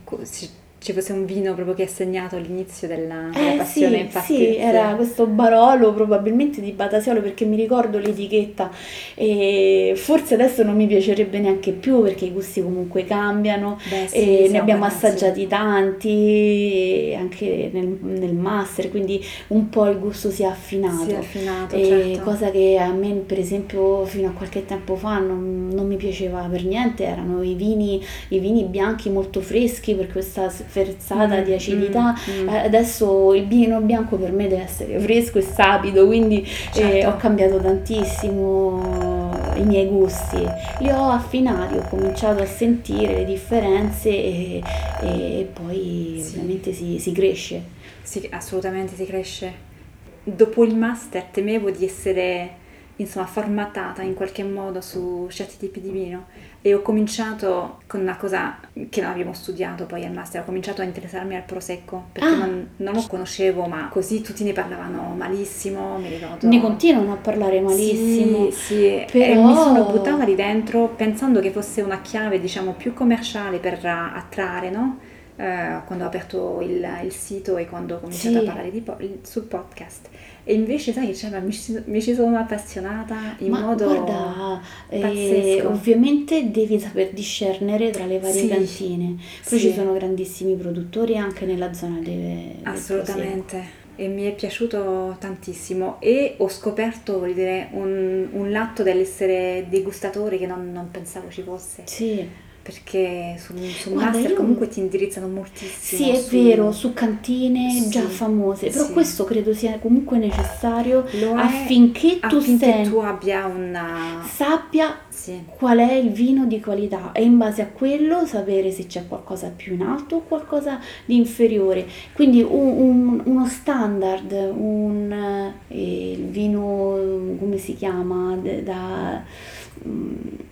ci fosse un vino proprio che ha segnato l'inizio della, della eh, passione. Sì, infatti, sì, era questo Barolo probabilmente di Batasiolo perché mi ricordo l'etichetta e forse adesso non mi piacerebbe neanche più perché i gusti comunque cambiano Beh, sì, e ne abbiamo assaggiati tanti anche nel, nel, master, quindi un po' il gusto si è affinato. Si è affinato, certo. Cosa che a me per esempio fino a qualche tempo fa non, non mi piaceva per niente, erano i vini, i vini bianchi molto freschi per questa sferzata mm, di acidità. Mm, mm. Eh, adesso il vino bianco per me deve essere fresco e sapido, quindi eh, certo. eh, ho cambiato tantissimo i miei gusti. Li ho affinati, ho cominciato a sentire le differenze e, e poi sì. ovviamente si, si cresce. Sì, assolutamente si cresce. Dopo il master temevo di essere insomma formatata in qualche modo su certi tipi di vino e ho cominciato con una cosa che non abbiamo studiato poi al master, ho cominciato a interessarmi al prosecco perché ah. non, non, lo conoscevo ma così tutti ne parlavano malissimo, mi ricordo. Ne continuano a parlare malissimo. Sì, sì. Però... e mi sono buttata lì dentro pensando che fosse una chiave diciamo più commerciale per attrarre, no? Uh, quando ho aperto il, il, sito e quando ho cominciato sì. a parlare po- sul podcast. E invece, sai, cioè, mi, ci, mi, ci, sono appassionata in Ma modo guarda, eh, ovviamente devi saper discernere tra le varie sì, cantine. Poi sì. ci sono grandissimi produttori anche nella zona delle... Assolutamente. E mi è piaciuto tantissimo e ho scoperto dire, un, un lato dell'essere degustatore che non, non pensavo ci fosse. Sì perché sul, sul master io... comunque ti indirizzano moltissimo. Sì, è su... vero, su cantine sì, già famose, però sì. questo credo sia comunque necessario affinché, tu, affinché sen... tu abbia una... sappia sì. qual è il vino di qualità e in base a quello sapere se c'è qualcosa più in alto o qualcosa di inferiore. Quindi un, un, uno standard, un eh, il vino, come si chiama, da... Um,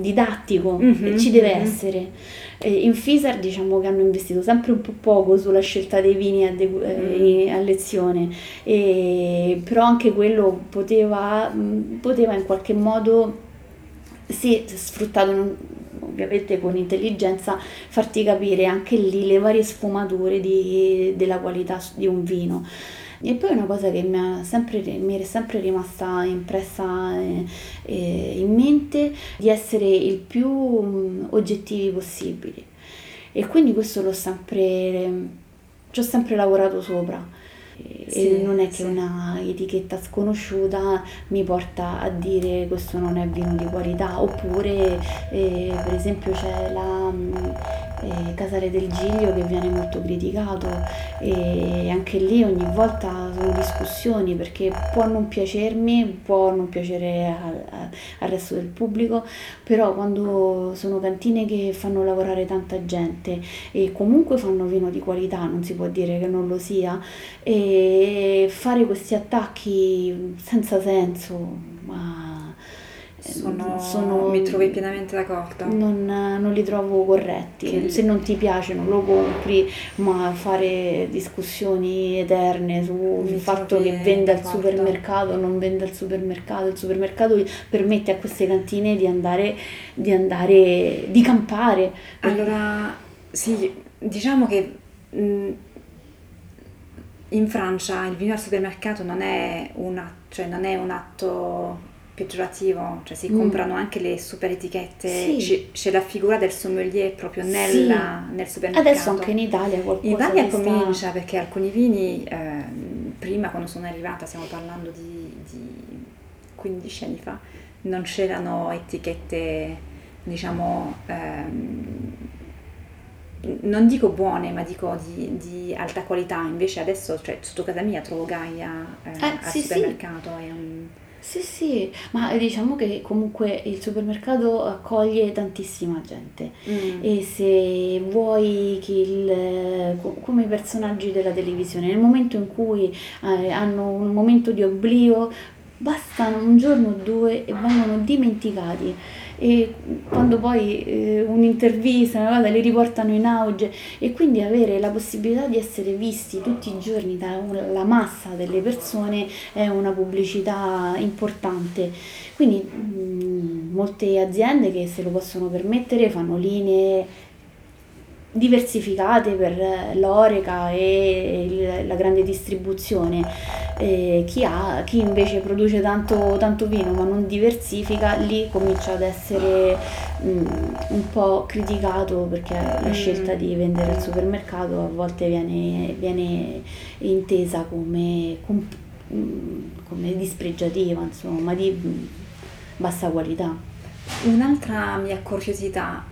didattico mm-hmm, ci deve mm-hmm. essere. Eh, in Fisar diciamo che hanno investito sempre un po' poco sulla scelta dei vini a, de- mm. a lezione, e, però anche quello poteva, poteva in qualche modo, se sfruttato ovviamente con intelligenza, farti capire anche lì le varie sfumature di, della qualità di un vino. E poi una cosa che mi, sempre, mi è sempre rimasta impressa eh, eh, in mente di essere il più mm, oggettivi possibili. E quindi questo l'ho sempre, ci ho sempre lavorato sopra. Sì, e non è che sì. una etichetta sconosciuta mi porta a dire questo non è vino di qualità oppure eh, per esempio c'è la mm, eh, Casale del Giglio che viene molto criticato e anche lì ogni volta sono discussioni perché può non piacermi, può non piacere al, al resto del pubblico, però quando sono cantine che fanno lavorare tanta gente e comunque fanno vino di qualità, non si può dire che non lo sia, e fare questi attacchi senza senso, ma sono, sono, mi trovi pienamente d'accordo. Non, non li trovo corretti. Che Se non ti piace non lo compri, ma fare discussioni eterne sul fatto che vende al supermercato o non vende al supermercato. Il supermercato permette a queste cantine di andare, di, andare, di campare. Allora, sì, diciamo che mh, in Francia il vino al supermercato non è, una, cioè non è un atto peggiorativo, cioè si mm. comprano anche le super etichette, sì. c'è, la figura del sommelier proprio nella, sì. nel supermercato. Adesso anche in Italia qualcosa In Italia comincia sta... perché alcuni vini, eh, prima quando sono arrivata, stiamo parlando di, di 15 anni fa, non c'erano etichette, diciamo, ehm, non dico buone, ma dico di, di, alta qualità, invece adesso cioè, sotto casa mia trovo Gaia eh, eh, al sì, supermercato. Sì. Un, Sì, sì, ma diciamo che comunque il supermercato accoglie tantissima gente Mm. e se vuoi che il, co- come i personaggi della televisione, nel momento in cui eh, hanno un momento di oblio, bastano un giorno o due e vengono dimenticati. E quando poi eh, un'intervista, una cosa, li riportano in auge e quindi avere la possibilità di essere visti tutti i giorni dalla massa delle persone è una pubblicità importante. Quindi mh, molte aziende che se lo possono permettere fanno linee diversificate per l'oreca e la grande distribuzione. Eh, chi, ha, chi invece produce tanto, tanto vino ma non diversifica, lì comincia ad essere mm, un po' criticato perché la Mm. scelta di vendere al supermercato a volte viene, viene intesa come, com- mm, come dispregiativa, insomma, di bassa qualità. Un'altra mia curiosità,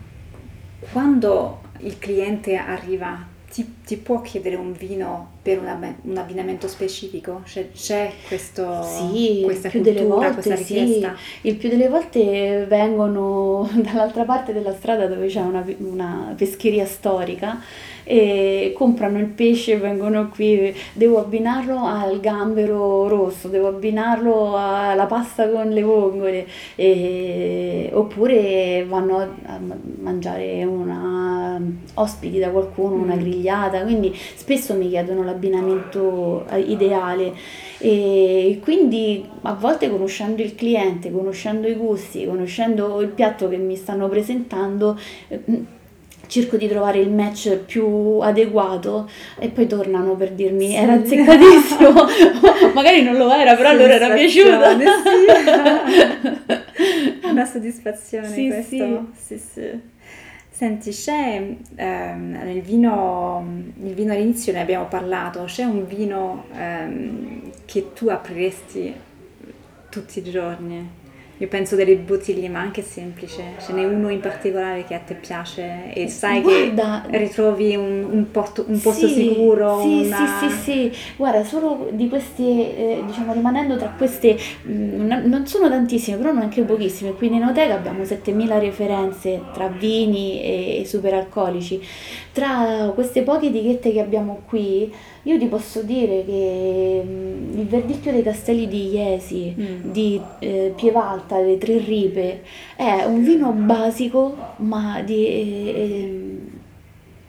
quando il cliente arriva, ti, ti può chiedere un vino per un, un abbinamento specifico? C'è, c'è questo, Sì, questa più delle cultura, volte questa sì. richiesta? Il più delle volte vengono *laughs* dall'altra parte della strada dove c'è una, una pescheria storica e comprano il pesce, vengono qui, devo abbinarlo al gambero rosso, devo abbinarlo alla pasta con le vongole, e- oppure vanno a, mangiare una ospiti da qualcuno, una Mm. grigliata, quindi spesso mi chiedono l'abbinamento eh, ideale e quindi a volte conoscendo il cliente, conoscendo i gusti, conoscendo il piatto che mi stanno presentando, eh, cerco di trovare il match più adeguato e poi tornano per dirmi Sì. era azzeccatissimo, *laughs* magari non lo era, però allora era piaciuto. Sì. *laughs* Una soddisfazione Sì, questo. Sì, sì. Senti, c'è ehm, nel vino, il vino all'inizio ne abbiamo parlato, c'è un vino ehm, che tu apriresti tutti i giorni? Io penso delle bottiglie, ma anche semplice. Ce n'è uno in particolare che a te piace e sai Guarda, che ritrovi un, un porto- un posto Sì, sicuro. Sì, una- sì, sì, sì. Guarda, solo di queste, eh, diciamo, rimanendo tra queste, mh, non- non sono tantissime, però neanche pochissime. Qui in Enoteca abbiamo 7000 referenze tra vini e, e superalcolici. Tra queste poche etichette che abbiamo qui, io ti posso dire che mh, il verdicchio dei castelli di Iesi, Mm. di eh, Pievalta, le Tre Ripe, è un vino basico, ma di... eh, ehm,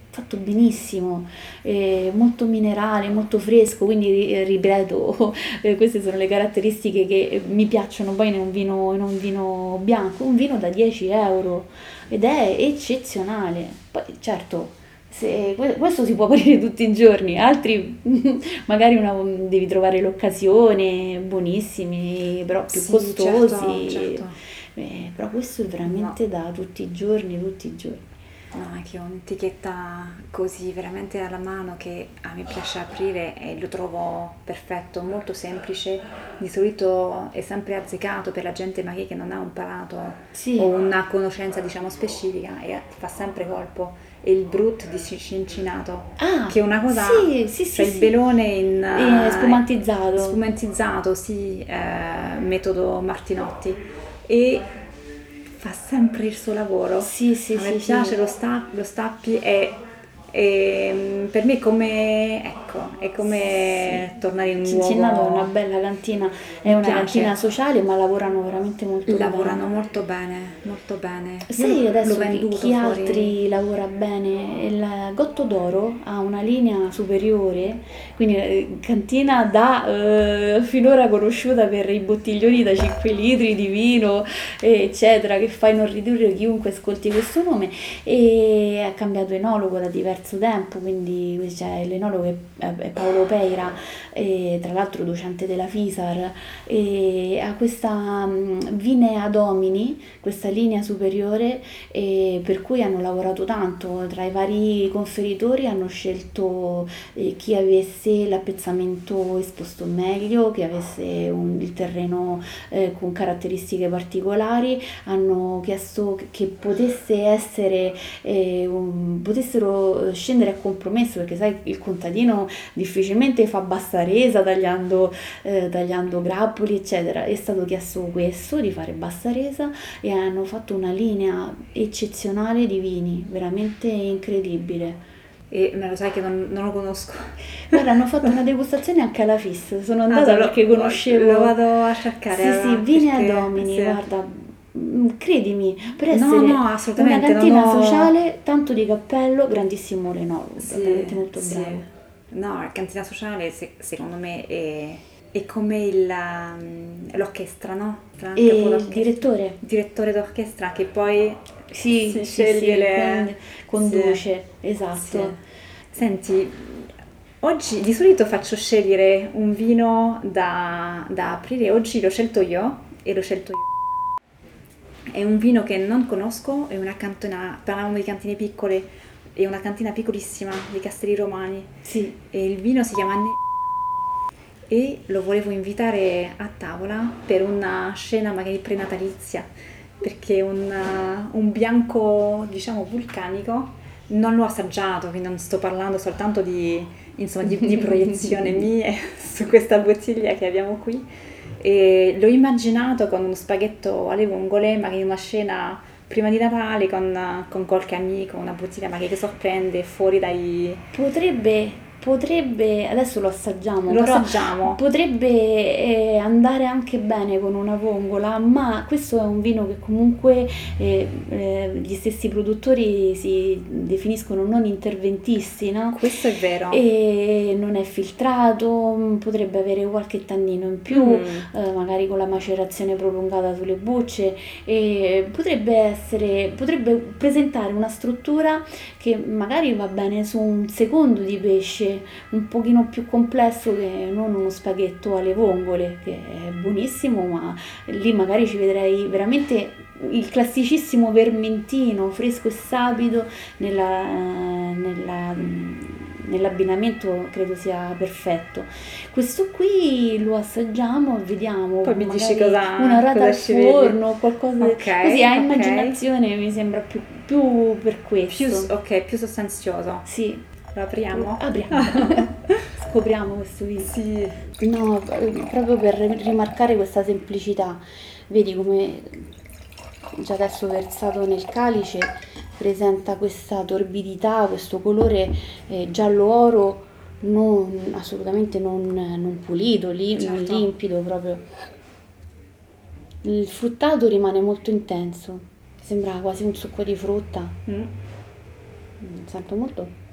fatto benissimo, eh, molto minerale, molto fresco, quindi eh, ripeto, *laughs* eh, queste sono le caratteristiche che eh, mi piacciono poi in un vino, in un vino bianco, un vino da 10 euro ed è eccezionale. Poi certo, se, que- questo si può aprire *laughs* tutti i giorni, altri *laughs* magari una- devi trovare l'occasione, buonissimi, però più Sì, costosi. certo, certo. Eh, però questo è veramente da tutti i giorni, tutti i giorni. No, che ho un'etichetta così veramente alla mano che a me piace aprire e lo trovo perfetto, molto semplice. Di solito è sempre azzeccato per la gente magari che non ha un palato Sì. o una conoscenza diciamo specifica e fa sempre colpo. E il brut di Cincinato, Ah, che è una cosa, sì, sì, cioè sì, il sì. belone in Eh, eh, spumantizzato. spumantizzato, sì, eh, metodo Martinotti e fa sempre il suo lavoro. Sì, sì, A sì, piace, sì. Lo, sta- lo stappi e, e, mm, per me è come, ecco, è come tornare in un Cincinnato è luogo. una bella cantina, è una piace. cantina sociale, ma lavorano veramente molto Lavorano bene. molto bene, molto bene. Sai adesso chi, chi altri lavora bene? Il Gotto d'Oro ha una linea superiore, quindi eh, cantina da eh, finora conosciuta per i bottiglioni da 5 litri di vino, eccetera, che fa inorridire chiunque ascolti questo nome e ha cambiato enologo da diverso tempo, quindi c'è l'enologo è, è Paolo Peira, tra l'altro docente della FISAR, e ha questa mh, Vinea Domini, questa linea superiore, per cui hanno lavorato tanto. Tra i vari conferitori hanno scelto eh, chi avesse l'appezzamento esposto meglio, che avesse un- il terreno eh, con caratteristiche particolari, hanno chiesto che potesse essere, eh, potessero scendere a compromesso perché sai il contadino difficilmente fa bassa resa tagliando, eh, tagliando grappoli eccetera. È stato chiesto questo di fare bassa resa e hanno fatto una linea eccezionale di vini, veramente incredibile. E me lo sai che non, non lo conosco. Guarda, hanno fatto una *laughs* degustazione anche alla FIS. Sono andata Ah, lo- perché conoscevo. Lo vado a cercare. Sì, allora, sì, Vini perché- a Domini, sì. guarda, credimi, per No, essere no, assolutamente, una cantina ho- sociale, tanto di cappello, grandissimo l'enologo, Sì, veramente molto sì. bravo. No, la cantina sociale se- secondo me è, è come il, um, l'orchestra, no? Tra E il direttore? direttore d'orchestra che poi Sì, si sceglie sì, le... con- conduce, esatto. Senti, oggi di solito faccio scegliere un vino da, da aprire, oggi l'ho scelto io e l'ho scelto io. È un vino che non conosco, è una cantina, parlavamo di cantine piccole, è una cantina piccolissima di Castelli Romani. Sì, e il vino si chiama Ne- e lo volevo invitare a tavola per una scena magari prenatalizia perché un, un bianco diciamo vulcanico non l'ho assaggiato quindi non sto parlando soltanto di, insomma, di, di *laughs* proiezione mie su questa bottiglia che abbiamo qui e l'ho immaginato con uno spaghetto alle vongole magari in una scena prima di Natale con, con qualche amico una bottiglia magari che sorprende fuori dai potrebbe, potrebbe, adesso lo assaggiamo, lo però assaggiamo Potrebbe eh, andare anche bene con una vongola, ma questo è un vino che comunque eh, eh, gli stessi produttori si definiscono non interventisti, no? questo è vero E non è filtrato, potrebbe avere qualche tannino in più, Mm. eh, magari con la macerazione prolungata sulle bucce, e potrebbe essere, potrebbe presentare una struttura che magari va bene su un secondo di pesce, un pochino più complesso che non uno spaghetto alle vongole, che è buonissimo, ma lì magari ci vedrei veramente il classicissimo vermentino fresco e sapido nella- nella- nell'abbinamento credo sia perfetto. Questo qui lo assaggiamo e vediamo. Poi mi dici cosa- una rata cosa al forno, qualcosa Ok, così a ok. immaginazione mi sembra più, più per questo. più, ok più sostanzioso Sì, lo apriamo apriamo. *laughs* Scopriamo questo video. sì No, proprio per rimarcare questa semplicità. Vedi come già adesso versato nel calice presenta questa torbidità, questo colore eh, giallo-oro non, assolutamente non, non pulito, li- non Certo. limpido proprio. Il fruttato rimane molto intenso, sembra quasi un succo di frutta. Mm, Sento molto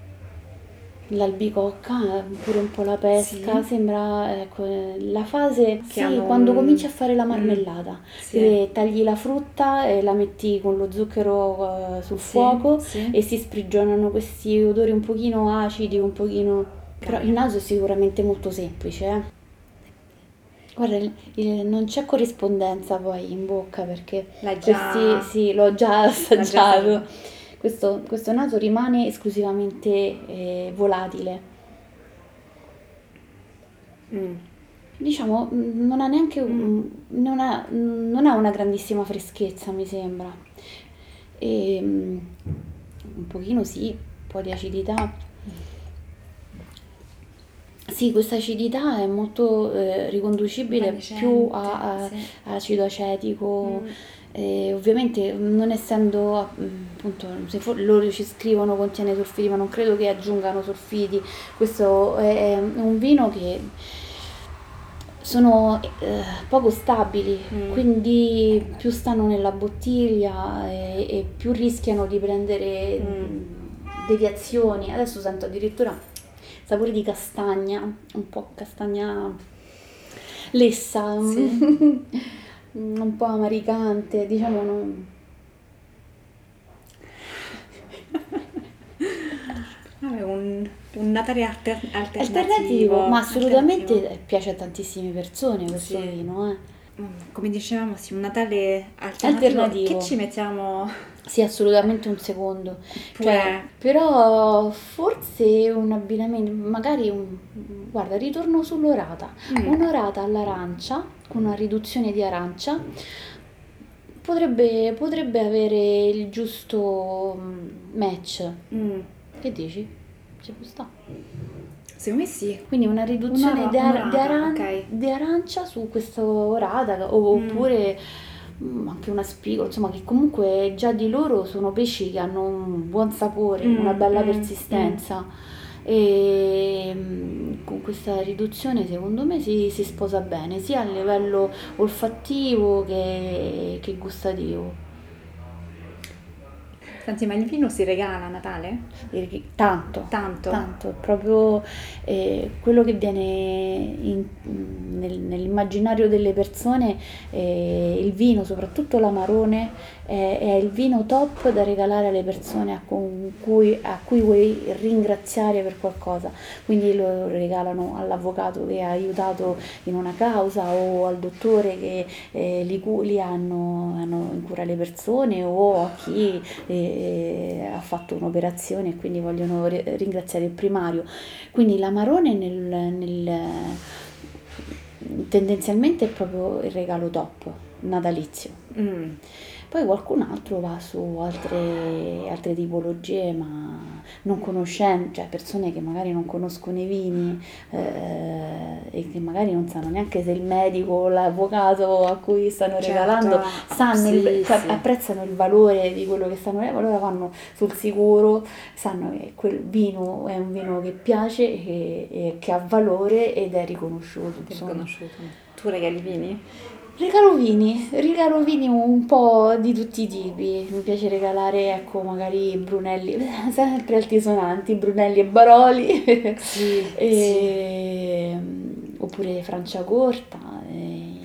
l'albicocca, pure un po' la pesca, Sì. sembra ecco, eh, la fase Che sì, quando un- cominci a fare la Mm. marmellata, Sì. che tagli la frutta e la metti con lo zucchero eh, sul Sì, fuoco sì. e si sprigionano questi odori un pochino acidi, un pochino... Però il naso è sicuramente molto semplice, eh. Guarda, il- il- non c'è corrispondenza poi in bocca perché L'hai già- questi, sì, l'ho già assaggiato. Questo, questo naso rimane esclusivamente eh, volatile. Mm. Diciamo, mh, non ha neanche un- non, ha, non ha una grandissima freschezza, mi sembra. E, mh, un pochino sì, un po' di acidità. Sì, questa acidità è molto eh, riconducibile più a, a acido acetico. Mm. E ovviamente non essendo appunto se for- loro ci scrivono contiene solfiti ma non credo che aggiungano solfiti questo è, è un vino che sono eh, poco stabili Mm. quindi più stanno nella bottiglia e, e più rischiano di prendere mm, deviazioni adesso sento addirittura sapore di castagna un po' castagna lessa Sì. *laughs* un po' amaricante, diciamo non... Un, un Natale alter- alternativo. alternativo, ma assolutamente alternativo. piace a tantissime persone questo Sì. vino, eh. Mm, Come dicevamo, sì, un Natale alternativo. Alternativo. Che ci mettiamo Sì, assolutamente un secondo. pure... Cioè, però forse un abbinamento, magari un... Guarda, ritorno sull'orata. Mm. Un'orata all'arancia, con una riduzione di arancia, potrebbe, potrebbe avere il giusto mm, match. Mm. Che dici? Ci può sta. Secondo me sì. Quindi una riduzione Un'ora- di, ar- di aran- ok. di arancia su questa orata o- Mm. oppure mm, anche una spigola, insomma che comunque già di loro sono pesci che hanno un buon sapore, Mm, una bella mm, persistenza e mm, con questa riduzione secondo me si, si sposa bene sia a livello olfattivo che, che gustativo. Senti, ma il vino si regala a Natale? Tanto. Tanto? Tanto, proprio eh, quello che viene in- nel- nell'immaginario delle persone, eh, il vino, soprattutto l'amarone, è, è il vino top da regalare alle persone a, cui, a cui vuoi ringraziare per qualcosa. Quindi lo regalano all'avvocato che ha aiutato in una causa o al dottore che eh, li, li hanno, hanno in cura le persone o a chi ha fatto un'operazione e quindi vogliono ri- ringraziare il primario. Quindi l'amarone nel, nel- tendenzialmente è proprio il regalo top natalizio. Mm. Poi qualcun altro va su altre, altre tipologie, ma non conoscenti, cioè persone che magari non conoscono i vini eh, e che magari non sanno neanche se il medico o l'avvocato a cui stanno Certo, regalando sanno il- sì, cioè, sì. apprezzano il valore di quello che stanno regalando, allora vanno sul sicuro, sanno che quel vino è un vino che piace e, e che ha valore ed è riconosciuto. Insomma. riconosciuto. Tu regali vini? Regalo vini, regalo vini un po' di tutti i tipi. Mi piace regalare, ecco, magari Brunelli, *laughs* sempre altisonanti, Brunelli e Baroli. Sì. *laughs* E- Oppure Franciacorta. e-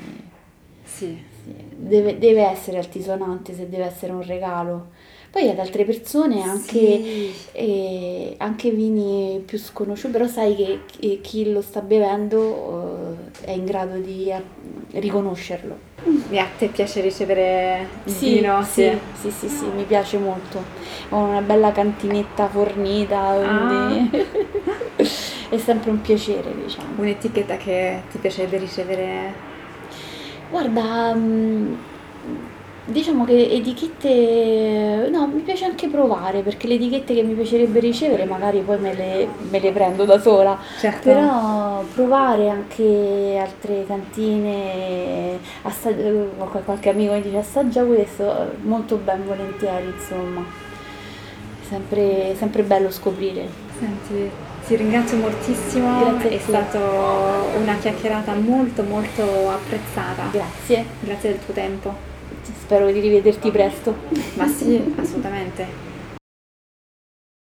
Sì. sì, Deve, deve essere altisonante se deve essere un regalo. Poi ad altre persone anche, Sì. eh, anche vini più sconosciuti, però sai che che chi lo sta bevendo eh, è in grado di eh, riconoscerlo. E a te piace ricevere Sì, vino? sì, sì, sì, sì, mi piace molto. Ho una bella cantinetta fornita, quindi *laughs* è sempre un piacere, diciamo. Un'etichetta che ti piacerebbe ricevere? Guarda, mm, diciamo che etichette, no, mi piace anche provare, perché le etichette che mi piacerebbe ricevere magari poi me le, me le prendo da sola. Certo. Però provare anche altre cantine, qual- qualche amico mi dice assaggia questo, molto ben volentieri, insomma. Sempre, sempre bello scoprire. Senti, ti ringrazio moltissimo, Grazie è stata una chiacchierata molto molto apprezzata. Grazie, Grazie del tuo tempo. Spero di rivederti presto. Ma sì, assolutamente.